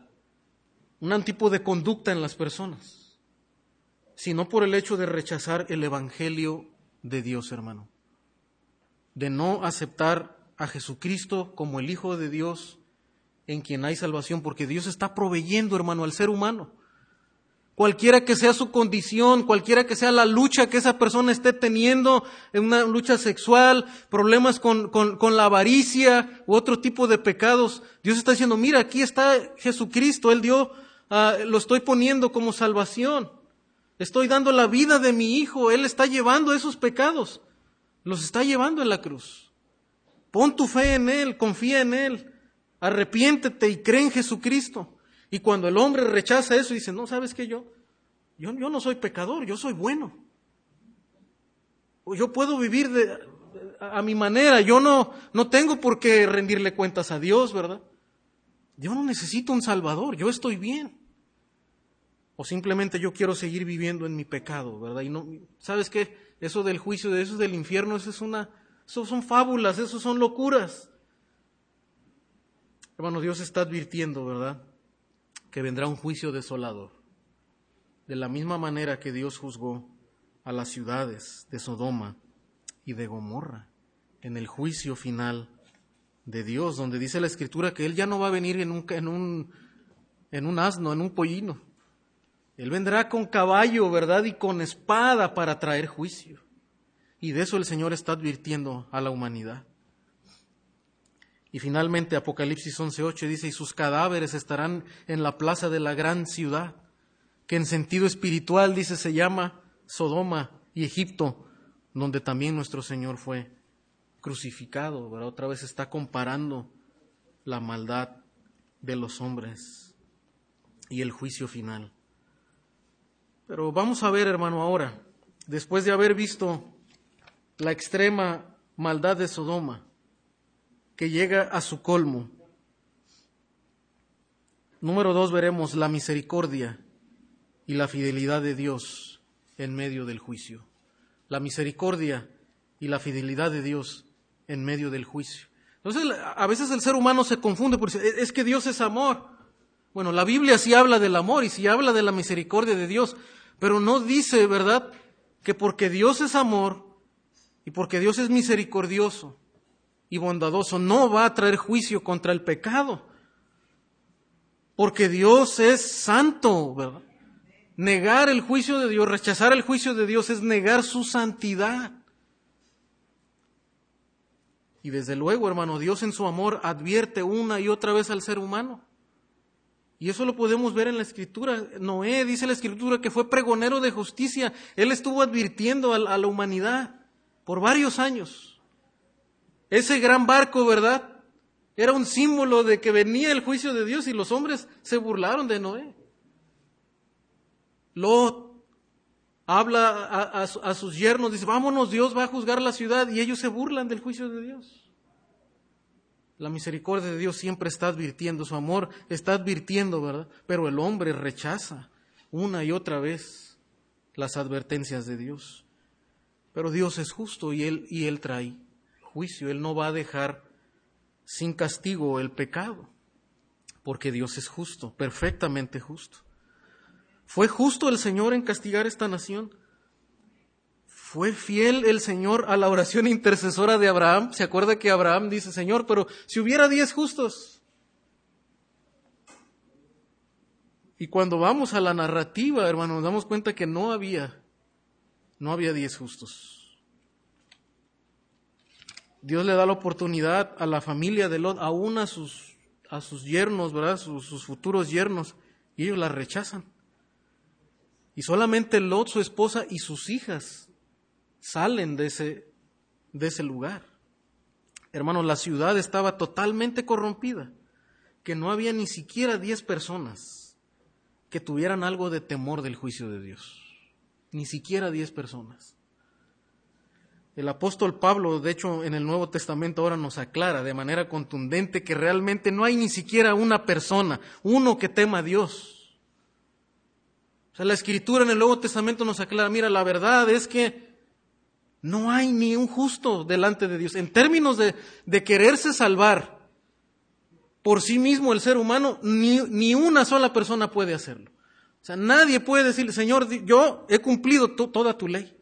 un tipo de conducta en las personas, sino por el hecho de rechazar el Evangelio de Dios, hermano. De no aceptar a Jesucristo como el Hijo de Dios en quien hay salvación, porque Dios está proveyendo, hermano, al ser humano. Cualquiera que sea su condición, cualquiera que sea la lucha que esa persona esté teniendo, en una lucha sexual, problemas con, con, la avaricia u otro tipo de pecados, Dios está diciendo, mira, aquí está Jesucristo, Él dio, ah, lo estoy poniendo como salvación. Estoy dando la vida de mi hijo, Él está llevando esos pecados, los está llevando en la cruz. Pon tu fe en Él, confía en Él, arrepiéntete y cree en Jesucristo. Y cuando el hombre rechaza eso y dice, no, ¿sabes qué yo? Yo, yo no soy pecador, yo soy bueno. Yo puedo vivir a, mi manera, yo no, no tengo por qué rendirle cuentas a Dios, ¿verdad? Yo no necesito un Salvador, yo estoy bien. O simplemente yo quiero seguir viviendo en mi pecado, ¿verdad? Y no, ¿sabes qué? Eso del juicio, eso del infierno, eso es una, eso son fábulas, eso son locuras. Hermano, Dios está advirtiendo, ¿verdad? Que vendrá un juicio desolador. De la misma manera que Dios juzgó a las ciudades de Sodoma y de Gomorra en el juicio final de Dios, donde dice la Escritura que Él ya no va a venir en un, en un, asno, en un pollino. Él vendrá con caballo, ¿verdad? Y con espada para traer juicio. Y de eso el Señor está advirtiendo a la humanidad. Y finalmente Apocalipsis 11.8 dice, y sus cadáveres estarán en la plaza de la gran ciudad, que en sentido espiritual, dice, se llama Sodoma y Egipto, donde también nuestro Señor fue crucificado. Otra vez está comparando la maldad de los hombres y el juicio final. Pero vamos a ver, hermano, ahora, después de haber visto la extrema maldad de Sodoma, que llega a su colmo. Número dos, veremos la misericordia y la fidelidad de Dios en medio del juicio. La misericordia y la fidelidad de Dios en medio del juicio. Entonces, a veces el ser humano se confunde porque es que Dios es amor. Bueno, la Biblia sí habla del amor y sí habla de la misericordia de Dios, pero no dice, ¿verdad?, que porque Dios es amor y porque Dios es misericordioso, y bondadoso no va a traer juicio contra el pecado. Porque Dios es santo, ¿verdad? Negar el juicio de Dios, rechazar el juicio de Dios es negar su santidad. Y desde luego, hermano, Dios en su amor advierte una y otra vez al ser humano. Y eso lo podemos ver en la escritura. Noé dice la escritura que fue pregonero de justicia. Él estuvo advirtiendo a la humanidad por varios años. Ese gran barco, ¿verdad? Era un símbolo de que venía el juicio de Dios y los hombres se burlaron de Noé. Lot habla a, sus yernos, dice, vámonos, Dios va a juzgar la ciudad y ellos se burlan del juicio de Dios. La misericordia de Dios siempre está advirtiendo, su amor está advirtiendo, ¿verdad? Pero el hombre rechaza una y otra vez las advertencias de Dios. Pero Dios es justo y Él, y él trae juicio. Él no va a dejar sin castigo el pecado, porque Dios es justo, perfectamente justo. ¿Fue justo el Señor en castigar esta nación? ¿Fue fiel el Señor a la oración intercesora de Abraham? ¿Se acuerda que Abraham dice, Señor, pero si hubiera diez justos? Y cuando vamos a la narrativa, hermano, nos damos cuenta que no había, no había diez justos. Dios le da la oportunidad a la familia de Lot, aún a sus, a sus yernos, ¿verdad? Sus, sus futuros yernos, y ellos la rechazan. Y solamente Lot, su esposa y sus hijas salen de ese, de ese lugar. Hermanos, la ciudad estaba totalmente corrompida, que no había ni siquiera diez personas que tuvieran algo de temor del juicio de Dios. Ni siquiera diez personas. El apóstol Pablo, de hecho, en el Nuevo Testamento ahora nos aclara de manera contundente que realmente no hay ni siquiera una persona, uno que tema a Dios. O sea, la escritura en el Nuevo Testamento nos aclara, mira, la verdad es que no hay ni un justo delante de Dios. En términos de, de quererse salvar por sí mismo el ser humano, ni, ni, una sola persona puede hacerlo. O sea, nadie puede decirle, Señor, yo he cumplido toda tu ley.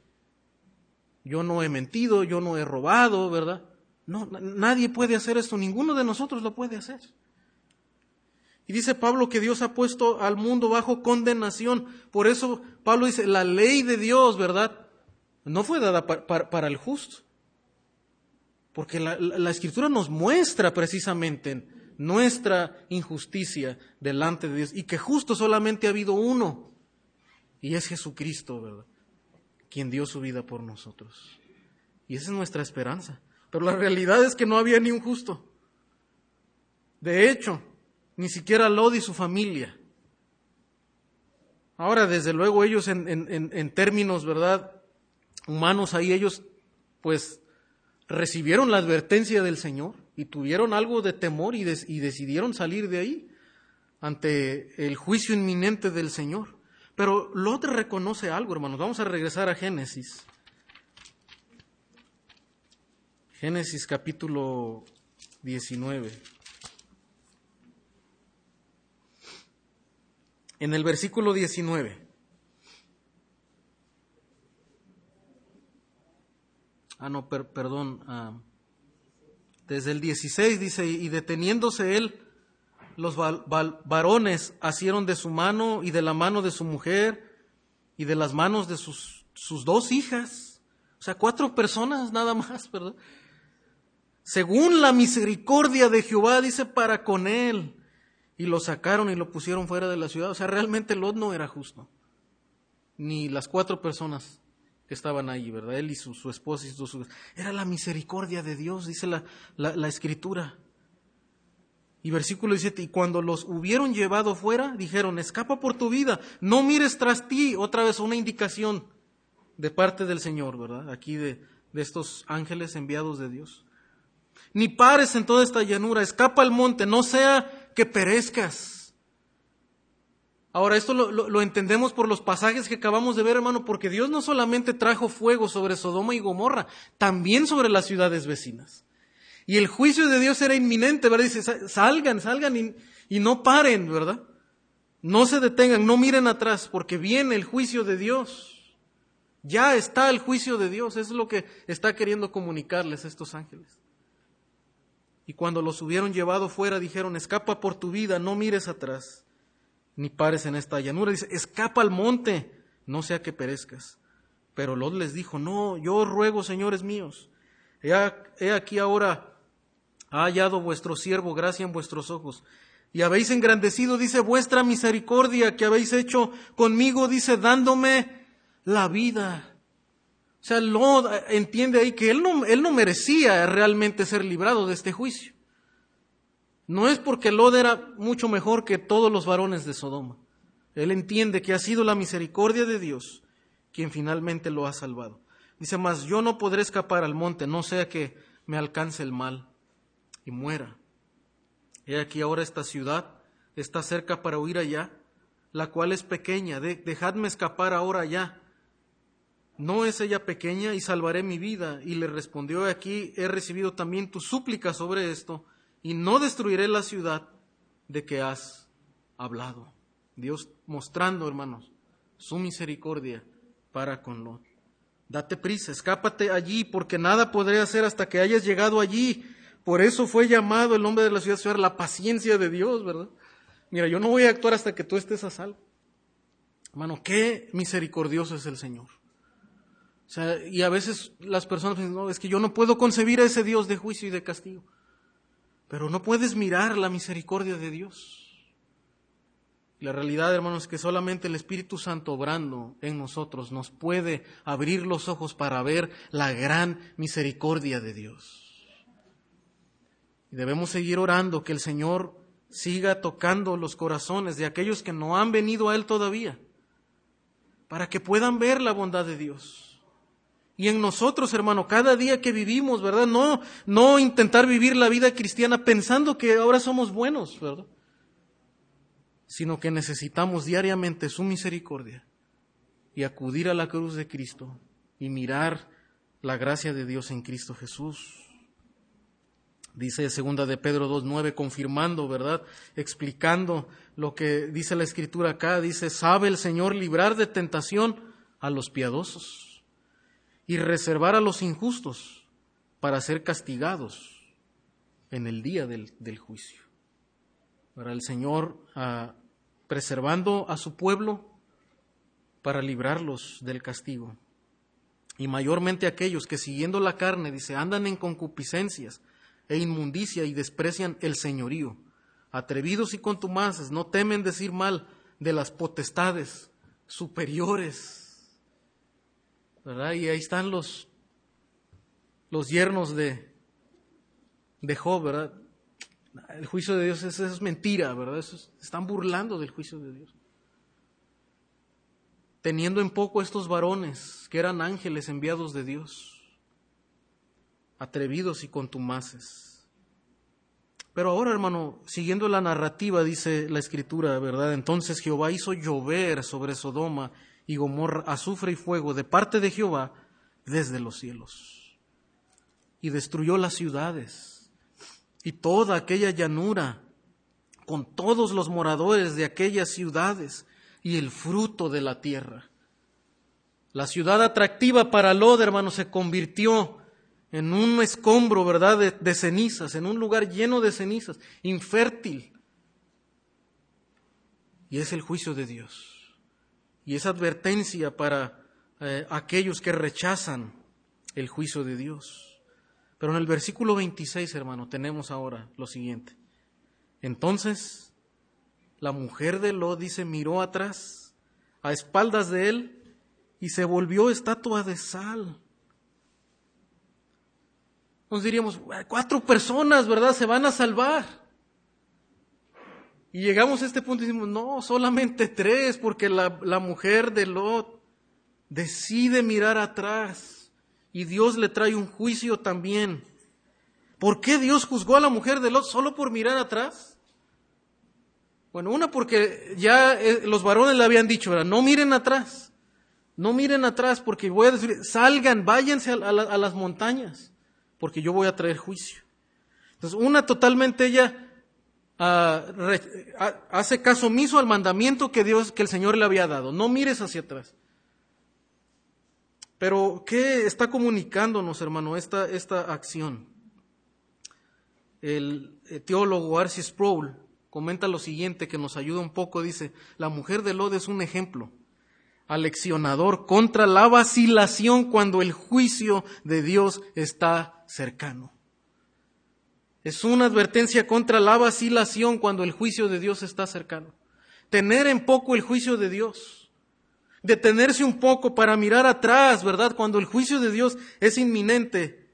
Yo no he mentido, yo no he robado, ¿verdad? No, nadie puede hacer esto, ninguno de nosotros lo puede hacer. Y dice Pablo que Dios ha puesto al mundo bajo condenación. Por eso Pablo dice, la ley de Dios, ¿verdad? No fue dada para, el justo. Porque la, la, escritura nos muestra precisamente nuestra injusticia delante de Dios y que justo solamente ha habido uno. Y es Jesucristo, ¿verdad? Quien dio su vida por nosotros. Y esa es nuestra esperanza. Pero la realidad es que no había ni un justo. De hecho, ni siquiera Lodi y su familia. Ahora, desde luego, ellos en, términos, ¿verdad? Humanos, ahí ellos, pues, recibieron la advertencia del Señor y tuvieron algo de temor y decidieron salir de ahí ante el juicio inminente del Señor. Pero Lot reconoce algo, hermanos. Vamos a regresar a Génesis. Génesis capítulo 19. en el versículo 19. Ah, no, perdón. Ah, desde el 16 dice, y deteniéndose él, los varones asieron de su mano y de la mano de su mujer y de las manos de sus, sus dos hijas. O sea, cuatro personas nada más, ¿verdad? Según la misericordia de Jehová, dice, para con él y lo sacaron y lo pusieron fuera de la ciudad. O sea, realmente Lot no era justo. Ni las cuatro personas que estaban ahí, ¿verdad? Él y su, esposa y sus Era la misericordia de Dios, dice la, la, escritura. Y versículo 17, y cuando los hubieron llevado fuera, dijeron, escapa por tu vida, no mires tras ti. Otra vez una indicación de parte del Señor, ¿verdad? Aquí de, de estos ángeles enviados de Dios. Ni pares en toda esta llanura, escapa al monte, no sea que perezcas. Ahora, esto lo, entendemos por los pasajes que acabamos de ver, hermano, porque Dios no solamente trajo fuego sobre Sodoma y Gomorra, también sobre las ciudades vecinas. Y el juicio de Dios era inminente, ¿verdad? Dice, salgan, salgan y, y no paren, ¿verdad? No se detengan, no miren atrás, porque viene el juicio de Dios. Ya está el juicio de Dios, es lo que está queriendo comunicarles estos ángeles. Y cuando los hubieron llevado fuera, dijeron, escapa por tu vida, no mires atrás, ni pares en esta llanura. Dice, escapa al monte, no sea que perezcas. Pero Lot les dijo, no, yo ruego, señores míos, he, he aquí ahora ha hallado vuestro siervo gracia en vuestros ojos. Y habéis engrandecido, dice, vuestra misericordia que habéis hecho conmigo, dice, dándome la vida. O sea, Lot entiende ahí que él no, él no merecía realmente ser librado de este juicio. No es porque Lot era mucho mejor que todos los varones de Sodoma. Él entiende que ha sido la misericordia de Dios quien finalmente lo ha salvado. Dice, mas yo no podré escapar al monte, no sea que me alcance el mal muera. He aquí ahora esta ciudad está cerca para huir allá, la cual es pequeña, dejadme escapar ahora allá ¿No es ella pequeña y salvaré mi vida? Y le respondió, aquí he recibido también tu súplica sobre esto, y no destruiré la ciudad de que has hablado. Dios mostrando, hermanos, su misericordia para con Lot. Date prisa, escápate allí, porque nada podré hacer hasta que hayas llegado allí. Por eso fue llamado el nombre de la ciudad, la paciencia de Dios, ¿verdad? Mira, yo no voy a actuar hasta que tú estés a salvo. Hermano, qué misericordioso es el Señor. O sea, y a veces las personas dicen, no, es que yo no puedo concebir a ese Dios de juicio y de castigo. Pero no puedes mirar la misericordia de Dios. La realidad, hermanos, es que solamente el Espíritu Santo obrando en nosotros nos puede abrir los ojos para ver la gran misericordia de Dios. Y debemos seguir orando que el Señor siga tocando los corazones de aquellos que no han venido a Él todavía, para que puedan ver la bondad de Dios y en nosotros, hermano, cada día que vivimos, ¿verdad? No, no intentar vivir la vida cristiana pensando que ahora somos buenos, ¿verdad? sino que necesitamos diariamente su misericordia y acudir a la cruz de Cristo y mirar la gracia de Dios en Cristo Jesús. Dice segunda de Pedro 2.9, confirmando, ¿verdad? Explicando lo que dice la escritura acá. Dice, sabe el Señor librar de tentación a los piadosos y reservar a los injustos para ser castigados en el día del, juicio. Para el Señor ah, preservando a su pueblo para librarlos del castigo. Y mayormente aquellos que siguiendo la carne, dice, andan en concupiscencias e inmundicia y desprecian el señorío. Atrevidos y contumaces, no temen decir mal de las potestades superiores. ¿Verdad? Y ahí están los, los yernos de, de Job, ¿verdad? El juicio de Dios es, es mentira, ¿verdad? están burlando del juicio de Dios. Teniendo en poco estos varones que eran ángeles enviados de Dios atrevidos y contumaces. Pero ahora, hermano, siguiendo la narrativa, dice la escritura, ¿verdad? Entonces Jehová hizo llover sobre Sodoma y Gomorra azufre y fuego de parte de Jehová desde los cielos. Y destruyó las ciudades y toda aquella llanura con todos los moradores de aquellas ciudades y el fruto de la tierra. La ciudad atractiva para Lod, hermano, se convirtió en un escombro, ¿verdad?, de, cenizas, en un lugar lleno de cenizas, infértil. Y es el juicio de Dios. Y es advertencia para eh, aquellos que rechazan el juicio de Dios. Pero en el versículo 26, hermano, tenemos ahora lo siguiente. Entonces, la mujer de Lot dice, miró atrás, a espaldas de él, y se volvió estatua de sal nos diríamos, cuatro personas, ¿verdad? Se van a salvar. Y llegamos a este punto y decimos, no, solamente tres, porque la, mujer de Lot decide mirar atrás y Dios le trae un juicio también. ¿Por qué Dios juzgó a la mujer de Lot solo por mirar atrás? Bueno, una porque ya eh, los varones le habían dicho, no miren atrás, no miren atrás porque voy a decir, salgan, váyanse a las montañas porque yo voy a traer juicio. Entonces, una totalmente ella ah, ah, hace caso omiso al mandamiento que Dios, que el Señor le había dado. No mires hacia atrás. Pero, ¿qué está comunicándonos, hermano, esta, esta acción? El teólogo Arcis Sproul comenta lo siguiente que nos ayuda un poco. Dice, la mujer de Lod es un ejemplo aleccionador contra la vacilación cuando el juicio de Dios está cercano. Es una advertencia contra la vacilación cuando el juicio de Dios está cercano. Tener en poco el juicio de Dios. Detenerse un poco para mirar atrás, ¿verdad? Cuando el juicio de Dios es inminente.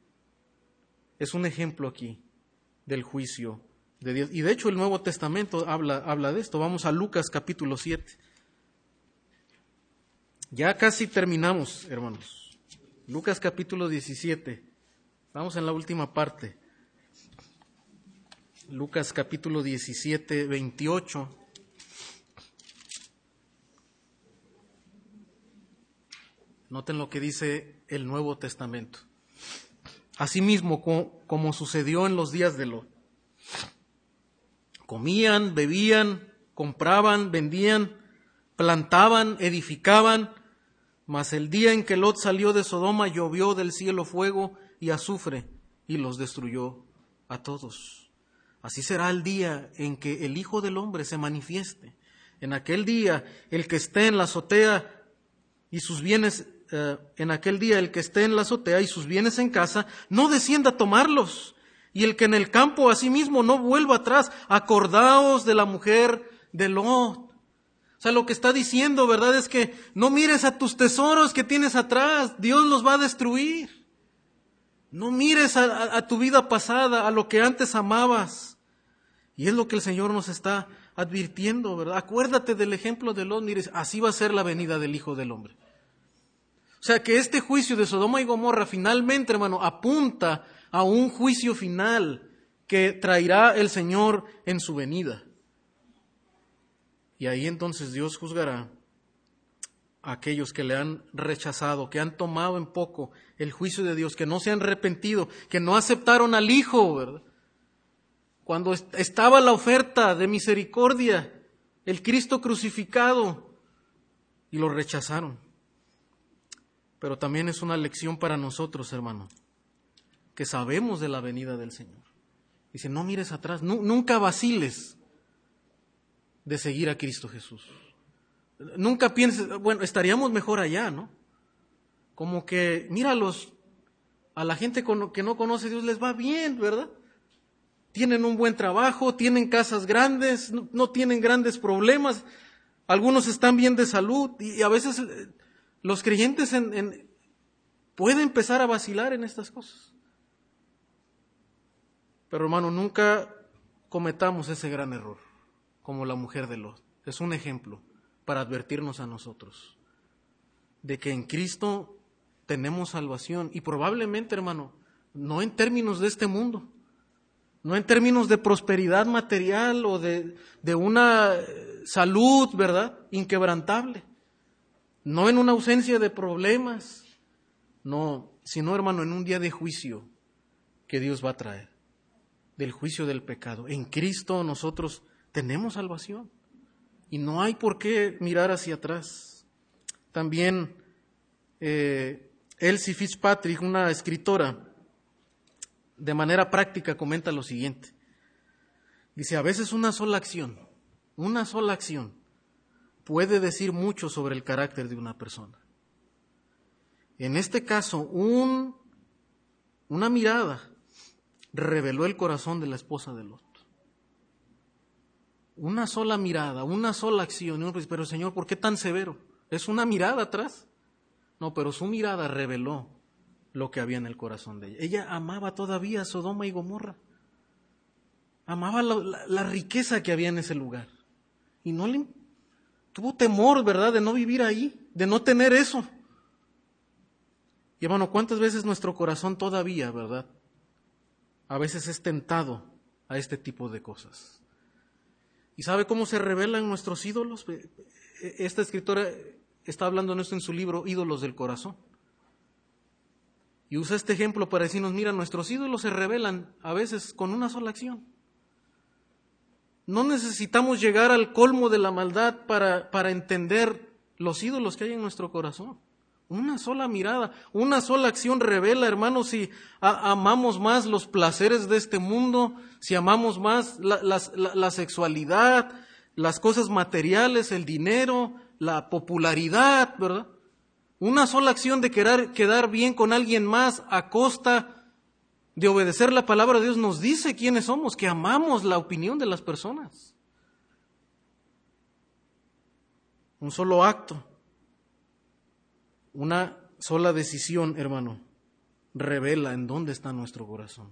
Es un ejemplo aquí del juicio de Dios. Y de hecho el Nuevo Testamento habla, habla de esto. Vamos a Lucas capítulo 7. Ya casi terminamos, hermanos. Lucas capítulo 17. Vamos en la última parte. Lucas capítulo 17, 28. Noten lo que dice el Nuevo Testamento. Asimismo, como sucedió en los días de Lot. Comían, bebían, compraban, vendían, plantaban, edificaban, mas el día en que Lot salió de Sodoma llovió del cielo fuego y azufre y los destruyó a todos. Así será el día en que el Hijo del Hombre se manifieste. En aquel día el que esté en la azotea y sus bienes, eh, en aquel día el que esté en la azotea y sus bienes en casa, no descienda a tomarlos. Y el que en el campo asimismo no vuelva atrás. Acordaos de la mujer de Lot sea, lo que está diciendo, ¿verdad? Es que no mires a tus tesoros que tienes atrás, Dios los va a destruir. No mires a, tu vida pasada, a lo que antes amabas. Y es lo que el Señor nos está advirtiendo, ¿verdad? Acuérdate del ejemplo de los, mires, así va a ser la venida del Hijo del Hombre. O sea que este juicio de Sodoma y Gomorra finalmente, hermano, apunta a un juicio final que traerá el Señor en su venida. Y ahí entonces Dios juzgará a aquellos que le han rechazado, que han tomado en poco el juicio de Dios, que no se han arrepentido, que no aceptaron al Hijo. Cuando estaba la oferta de misericordia, el Cristo crucificado, y lo rechazaron. Pero también es una lección para nosotros, hermano, que sabemos de la venida del Señor. Dice, no mires atrás, nunca vaciles de seguir a Cristo Jesús. Nunca pienses, bueno, estaríamos mejor allá, ¿no? Como que, míralos, a la gente que no conoce a Dios les va bien, ¿verdad? Tienen un buen trabajo, tienen casas grandes, no, tienen grandes problemas, algunos están bien de salud y, a veces eh, los creyentes pueden empezar a vacilar en estas cosas. Pero hermano, nunca cometamos ese gran error como la mujer de Lot. Es un ejemplo para advertirnos a nosotros de que en Cristo tenemos salvación y probablemente, hermano, no en términos de este mundo, no en términos de prosperidad material o de, de una eh, salud, ¿verdad? Inquebrantable, no en una ausencia de problemas, no, sino, hermano, en un día de juicio que Dios va a traer, del juicio del pecado. En Cristo nosotros tenemos salvación y no hay por qué mirar hacia atrás. También eh, Elsie Fitzpatrick, una escritora, de manera práctica comenta lo siguiente. Dice, a veces una sola acción, una sola acción puede decir mucho sobre el carácter de una persona. En este caso, un, una mirada reveló el corazón de la esposa de Lot. Una sola mirada, una sola acción. pero Señor, ¿por qué tan severo? Es una mirada atrás. No, pero su mirada reveló lo que había en el corazón de ella. Ella amaba todavía a Sodoma y Gomorra. Amaba la, riqueza que había en ese lugar. Y no le tuvo temor, ¿verdad?, de no vivir ahí, de no tener eso. Y hermano, ¿cuántas veces nuestro corazón todavía, verdad? A veces es tentado a este tipo de cosas. ¿Y sabe cómo se revelan nuestros ídolos? Esta escritora está hablando en esto en su libro Ídolos del Corazón. Y usa este ejemplo para decirnos, mira, nuestros ídolos se revelan a veces con una sola acción. No necesitamos llegar al colmo de la maldad para, para entender los ídolos que hay en nuestro corazón. Una sola mirada, una sola acción revela, hermanos, si amamos más los placeres de este mundo, si amamos más la, sexualidad, las cosas materiales, el dinero, la popularidad, ¿verdad? Una sola acción de querer quedar bien con alguien más a costa de obedecer la palabra de Dios nos dice quiénes somos, que amamos la opinión de las personas. Un solo acto una sola decisión, hermano, revela en dónde está nuestro corazón.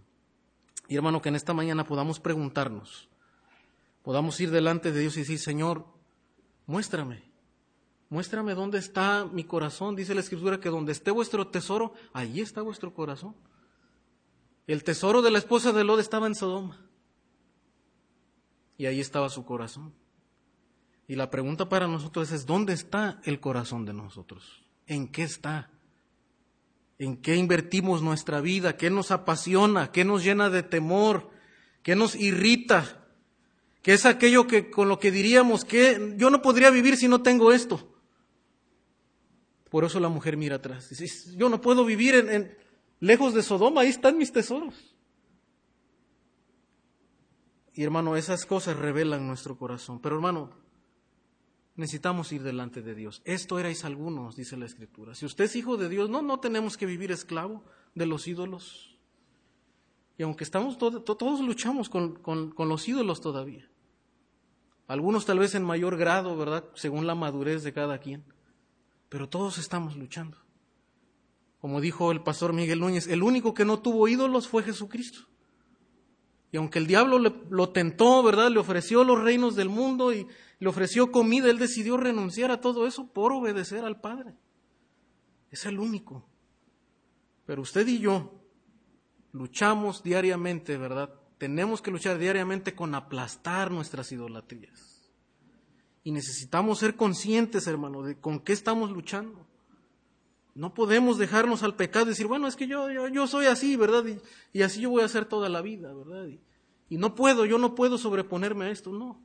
Y hermano, que en esta mañana podamos preguntarnos, podamos ir delante de Dios y decir, Señor, muéstrame, muéstrame dónde está mi corazón. Dice la Escritura que donde esté vuestro tesoro, allí está vuestro corazón. El tesoro de la esposa de Lod estaba en Sodoma. Y ahí estaba su corazón. Y la pregunta para nosotros es, ¿dónde está el corazón de nosotros? En qué está, en qué invertimos nuestra vida, qué nos apasiona, qué nos llena de temor, qué nos irrita, qué es aquello que con lo que diríamos que yo no podría vivir si no tengo esto. Por eso la mujer mira atrás. Dice, yo no puedo vivir en, lejos de Sodoma, ahí están mis tesoros. Y hermano, esas cosas revelan nuestro corazón. Pero hermano, necesitamos ir delante de Dios. Esto erais algunos, dice la Escritura. Si usted es hijo de Dios, no, no tenemos que vivir esclavo de los ídolos. Y aunque estamos todos luchamos con, con los ídolos todavía. Algunos tal vez en mayor grado, ¿verdad? Según la madurez de cada quien. Pero todos estamos luchando. Como dijo el pastor Miguel Núñez, el único que no tuvo ídolos fue Jesucristo. Y aunque el diablo lo tentó, ¿verdad? Le ofreció los reinos del mundo y le ofreció comida, él decidió renunciar a todo eso por obedecer al Padre. Es el único. Pero usted y yo luchamos diariamente, ¿verdad? Tenemos que luchar diariamente con aplastar nuestras idolatrías. Y necesitamos ser conscientes, hermano, de con qué estamos luchando. No podemos dejarnos al pecado y decir, bueno, es que yo, yo, soy así, ¿verdad? Y, así yo voy a hacer toda la vida, ¿verdad? y no puedo, yo no puedo sobreponerme a esto, no.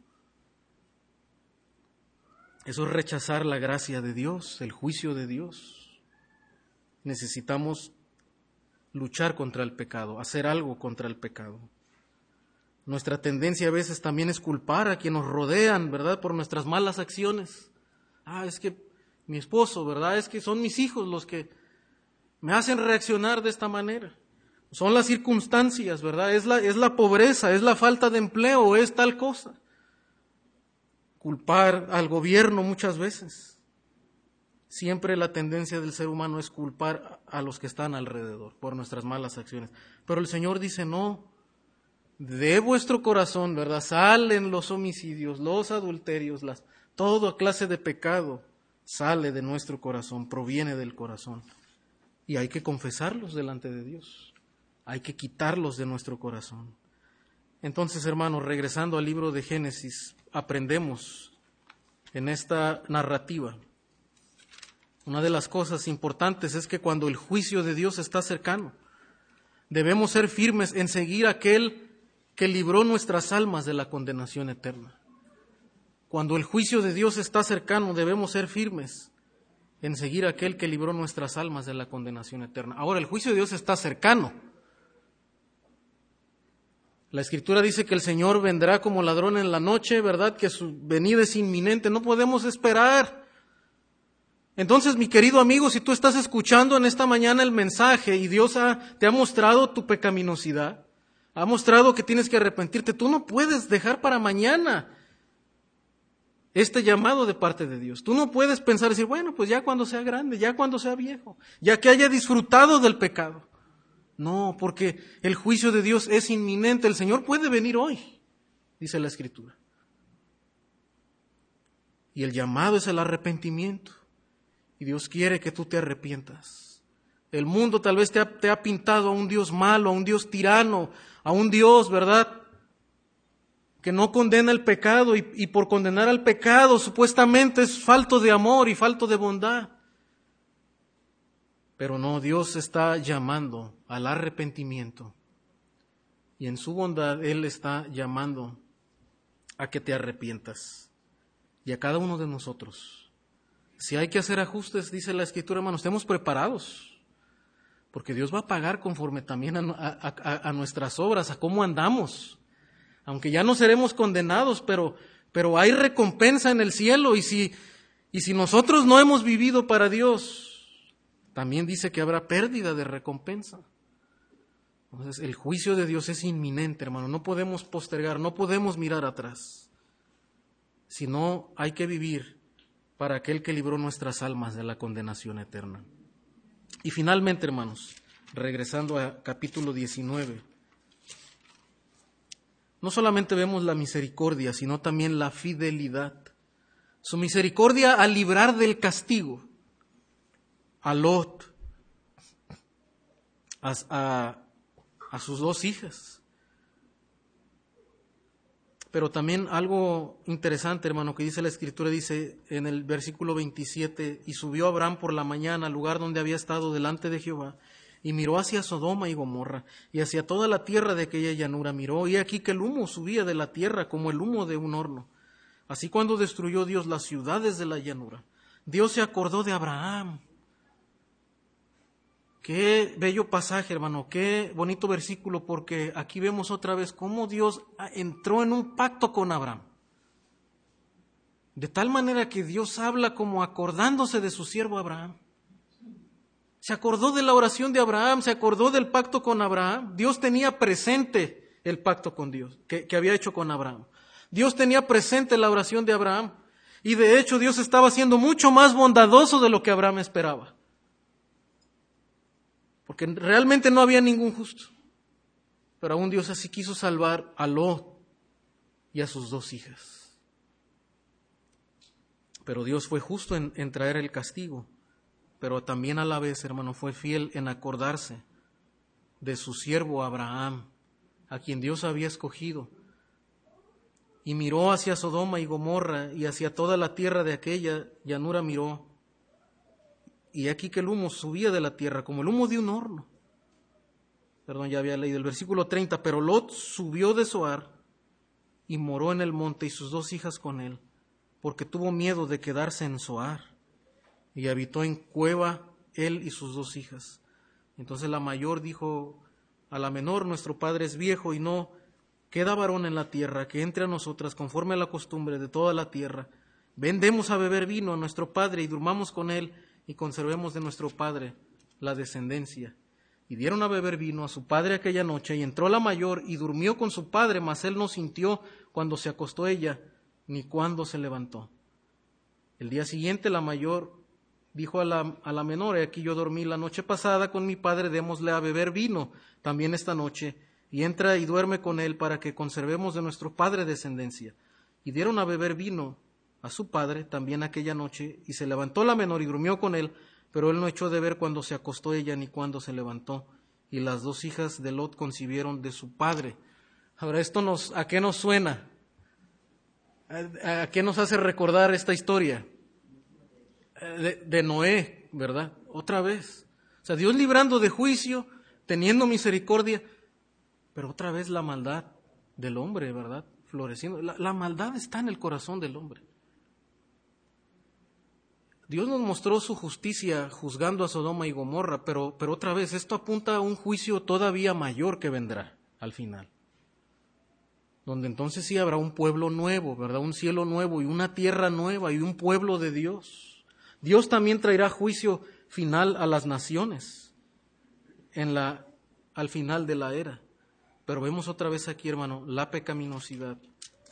Eso es rechazar la gracia de Dios, el juicio de Dios. Necesitamos luchar contra el pecado, hacer algo contra el pecado. Nuestra tendencia a veces también es culpar a quienes nos rodean, ¿verdad? Por nuestras malas acciones. Ah, es que mi esposo, ¿verdad? Es que son mis hijos los que me hacen reaccionar de esta manera. Son las circunstancias, ¿verdad? Es la, es la pobreza, es la falta de empleo, es tal cosa. Culpar al gobierno muchas veces. Siempre la tendencia del ser humano es culpar a los que están alrededor por nuestras malas acciones. Pero el Señor dice, no, de vuestro corazón, ¿verdad? Salen los homicidios, los adulterios, las, toda clase de pecado sale de nuestro corazón, proviene del corazón. Y hay que confesarlos delante de Dios. Hay que quitarlos de nuestro corazón. Entonces, hermanos, regresando al libro de Génesis, aprendemos en esta narrativa. Una de las cosas importantes es que cuando el juicio de Dios está cercano, debemos ser firmes en seguir aquel que libró nuestras almas de la condenación eterna. Cuando el juicio de Dios está cercano, debemos ser firmes en seguir a aquel que libró nuestras almas de la condenación eterna. Ahora, el juicio de Dios está cercano. La escritura dice que el Señor vendrá como ladrón en la noche, ¿verdad? Que su venida es inminente, no podemos esperar. Entonces, mi querido amigo, si tú estás escuchando en esta mañana el mensaje y Dios te ha mostrado tu pecaminosidad, ha mostrado que tienes que arrepentirte. Tú no puedes dejar para mañana este llamado de parte de Dios. Tú no puedes pensar decir, bueno, pues ya cuando sea grande, ya cuando sea viejo, ya que haya disfrutado del pecado. No, porque el juicio de Dios es inminente. El Señor puede venir hoy, dice la Escritura. Y el llamado es el arrepentimiento. Y Dios quiere que tú te arrepientas. El mundo tal vez te ha, te ha pintado a un Dios malo, a un Dios tirano, a un Dios, ¿verdad? Que no condena el pecado y, por condenar al pecado supuestamente es falto de amor y falto de bondad. Pero no, Dios está llamando al arrepentimiento. Y en su bondad Él está llamando a que te arrepientas. Y a cada uno de nosotros. Si hay que hacer ajustes, dice la Escritura, hermanos, estemos preparados porque Dios va a pagar conforme también a, nuestras obras, a cómo andamos. Aunque ya no seremos condenados, pero, pero hay recompensa en el cielo y si, y si nosotros no hemos vivido para Dios, también dice que habrá pérdida de recompensa. Entonces el juicio de Dios es inminente, hermano, no podemos postergar, no podemos mirar atrás, sino hay que vivir para aquel que libró nuestras almas de la condenación eterna. Y finalmente, hermanos, regresando a capítulo 19, no solamente vemos la misericordia, sino también la fidelidad. Su misericordia al librar del castigo a Lot, a, a sus dos hijas. Pero también algo interesante, hermano, que dice la Escritura, dice en el versículo 27, y subió Abraham por la mañana al lugar donde había estado delante de Jehová, y miró hacia Sodoma y Gomorra, y hacia toda la tierra de aquella llanura miró, y aquí que el humo subía de la tierra como el humo de un horno. Así cuando destruyó Dios las ciudades de la llanura, Dios se acordó de Abraham Qué bello pasaje, hermano, qué bonito versículo, porque aquí vemos otra vez cómo Dios entró en un pacto con Abraham. De tal manera que Dios habla como acordándose de su siervo Abraham. Se acordó de la oración de Abraham, se acordó del pacto con Abraham. Dios tenía presente el pacto con Dios, que, había hecho con Abraham. Dios tenía presente la oración de Abraham. Y de hecho Dios estaba siendo mucho más bondadoso de lo que Abraham esperaba porque realmente no había ningún justo. Pero aún Dios así quiso salvar a Lot y a sus dos hijas. Pero Dios fue justo en traer el castigo, pero también a la vez, hermano, fue fiel en acordarse de su siervo Abraham, a quien Dios había escogido y miró hacia Sodoma y Gomorra y hacia toda la tierra de aquella llanura miró. Y aquí que el humo subía de la tierra como el humo de un horno. Perdón, ya había leído el versículo 30, pero Lot subió de Zoar y moró en el monte y sus dos hijas con él, porque tuvo miedo de quedarse en Zoar. Y habitó en cueva él y sus dos hijas. Entonces la mayor dijo a la menor, nuestro padre es viejo y no queda varón en la tierra, que entre a nosotras conforme a la costumbre de toda la tierra. Vendemos a beber vino a nuestro padre y durmamos con él y conservemos de nuestro padre la descendencia. Y dieron a beber vino a su padre aquella noche, y entró la mayor y durmió con su padre, mas él no sintió cuando se acostó ella, ni cuando se levantó. El día siguiente la mayor dijo a la, a la menor, aquí yo dormí la noche pasada con mi padre, démosle a beber vino también esta noche, y entra y duerme con él para que conservemos de nuestro padre descendencia. Y dieron a beber vino a su padre también aquella noche, y se levantó la menor y durmió con él, pero él no echó de ver cuando se acostó ella ni cuando se levantó. Y las dos hijas de Lot concibieron de su padre. Ahora, ¿esto nos, a qué nos suena? ¿A, qué nos hace recordar esta historia? De, Noé, ¿verdad? Otra vez. O sea, Dios librando de juicio, teniendo misericordia, pero otra vez la maldad del hombre, ¿verdad? Floreciendo. La, maldad está en el corazón del hombre. Dios nos mostró su justicia juzgando a Sodoma y Gomorra, pero, pero otra vez esto apunta a un juicio todavía mayor que vendrá al final. Donde entonces sí habrá un pueblo nuevo, ¿verdad? Un cielo nuevo y una tierra nueva y un pueblo de Dios. Dios también traerá juicio final a las naciones en la, al final de la era. Pero vemos otra vez aquí, hermano, la pecaminosidad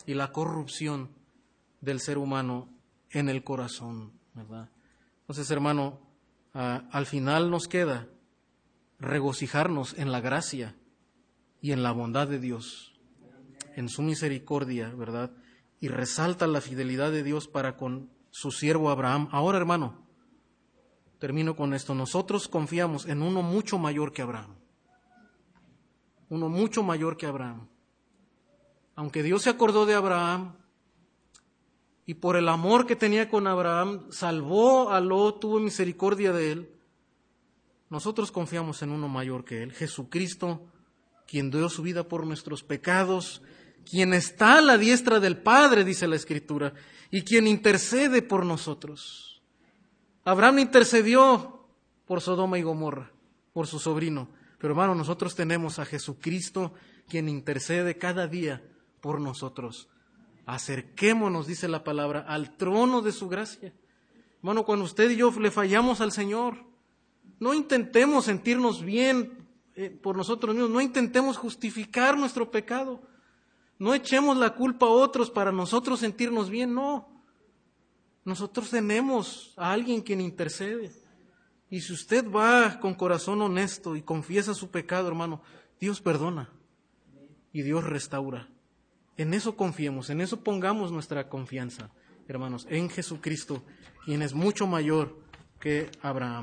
y la corrupción del ser humano en el corazón, ¿verdad? Entonces, hermano, al final nos queda regocijarnos en la gracia y en la bondad de Dios, en su misericordia, ¿verdad? Y resalta la fidelidad de Dios para con su siervo Abraham. Ahora, hermano, termino con esto. Nosotros confiamos en uno mucho mayor que Abraham uno mucho mayor que Abraham. Aunque Dios se acordó de Abraham y por el amor que tenía con Abraham salvó a Lot, tuvo misericordia de él, nosotros confiamos en uno mayor que él, Jesucristo, quien dio su vida por nuestros pecados, quien está a la diestra del Padre, dice la Escritura, y quien intercede por nosotros. Abraham intercedió por Sodoma y Gomorra, por su sobrino. Pero hermano, nosotros tenemos a Jesucristo quien intercede cada día por nosotros. Acerquémonos, dice la palabra, al trono de su gracia. Hermano, cuando usted y yo le fallamos al Señor, no intentemos sentirnos bien eh, por nosotros mismos, no intentemos justificar nuestro pecado, no echemos la culpa a otros para nosotros sentirnos bien, no. Nosotros tenemos a alguien quien intercede. Y si usted va con corazón honesto y confiesa su pecado, hermano, Dios perdona y Dios restaura. En eso confiemos, en eso pongamos nuestra confianza, hermanos, en Jesucristo, quien es mucho mayor que Abraham.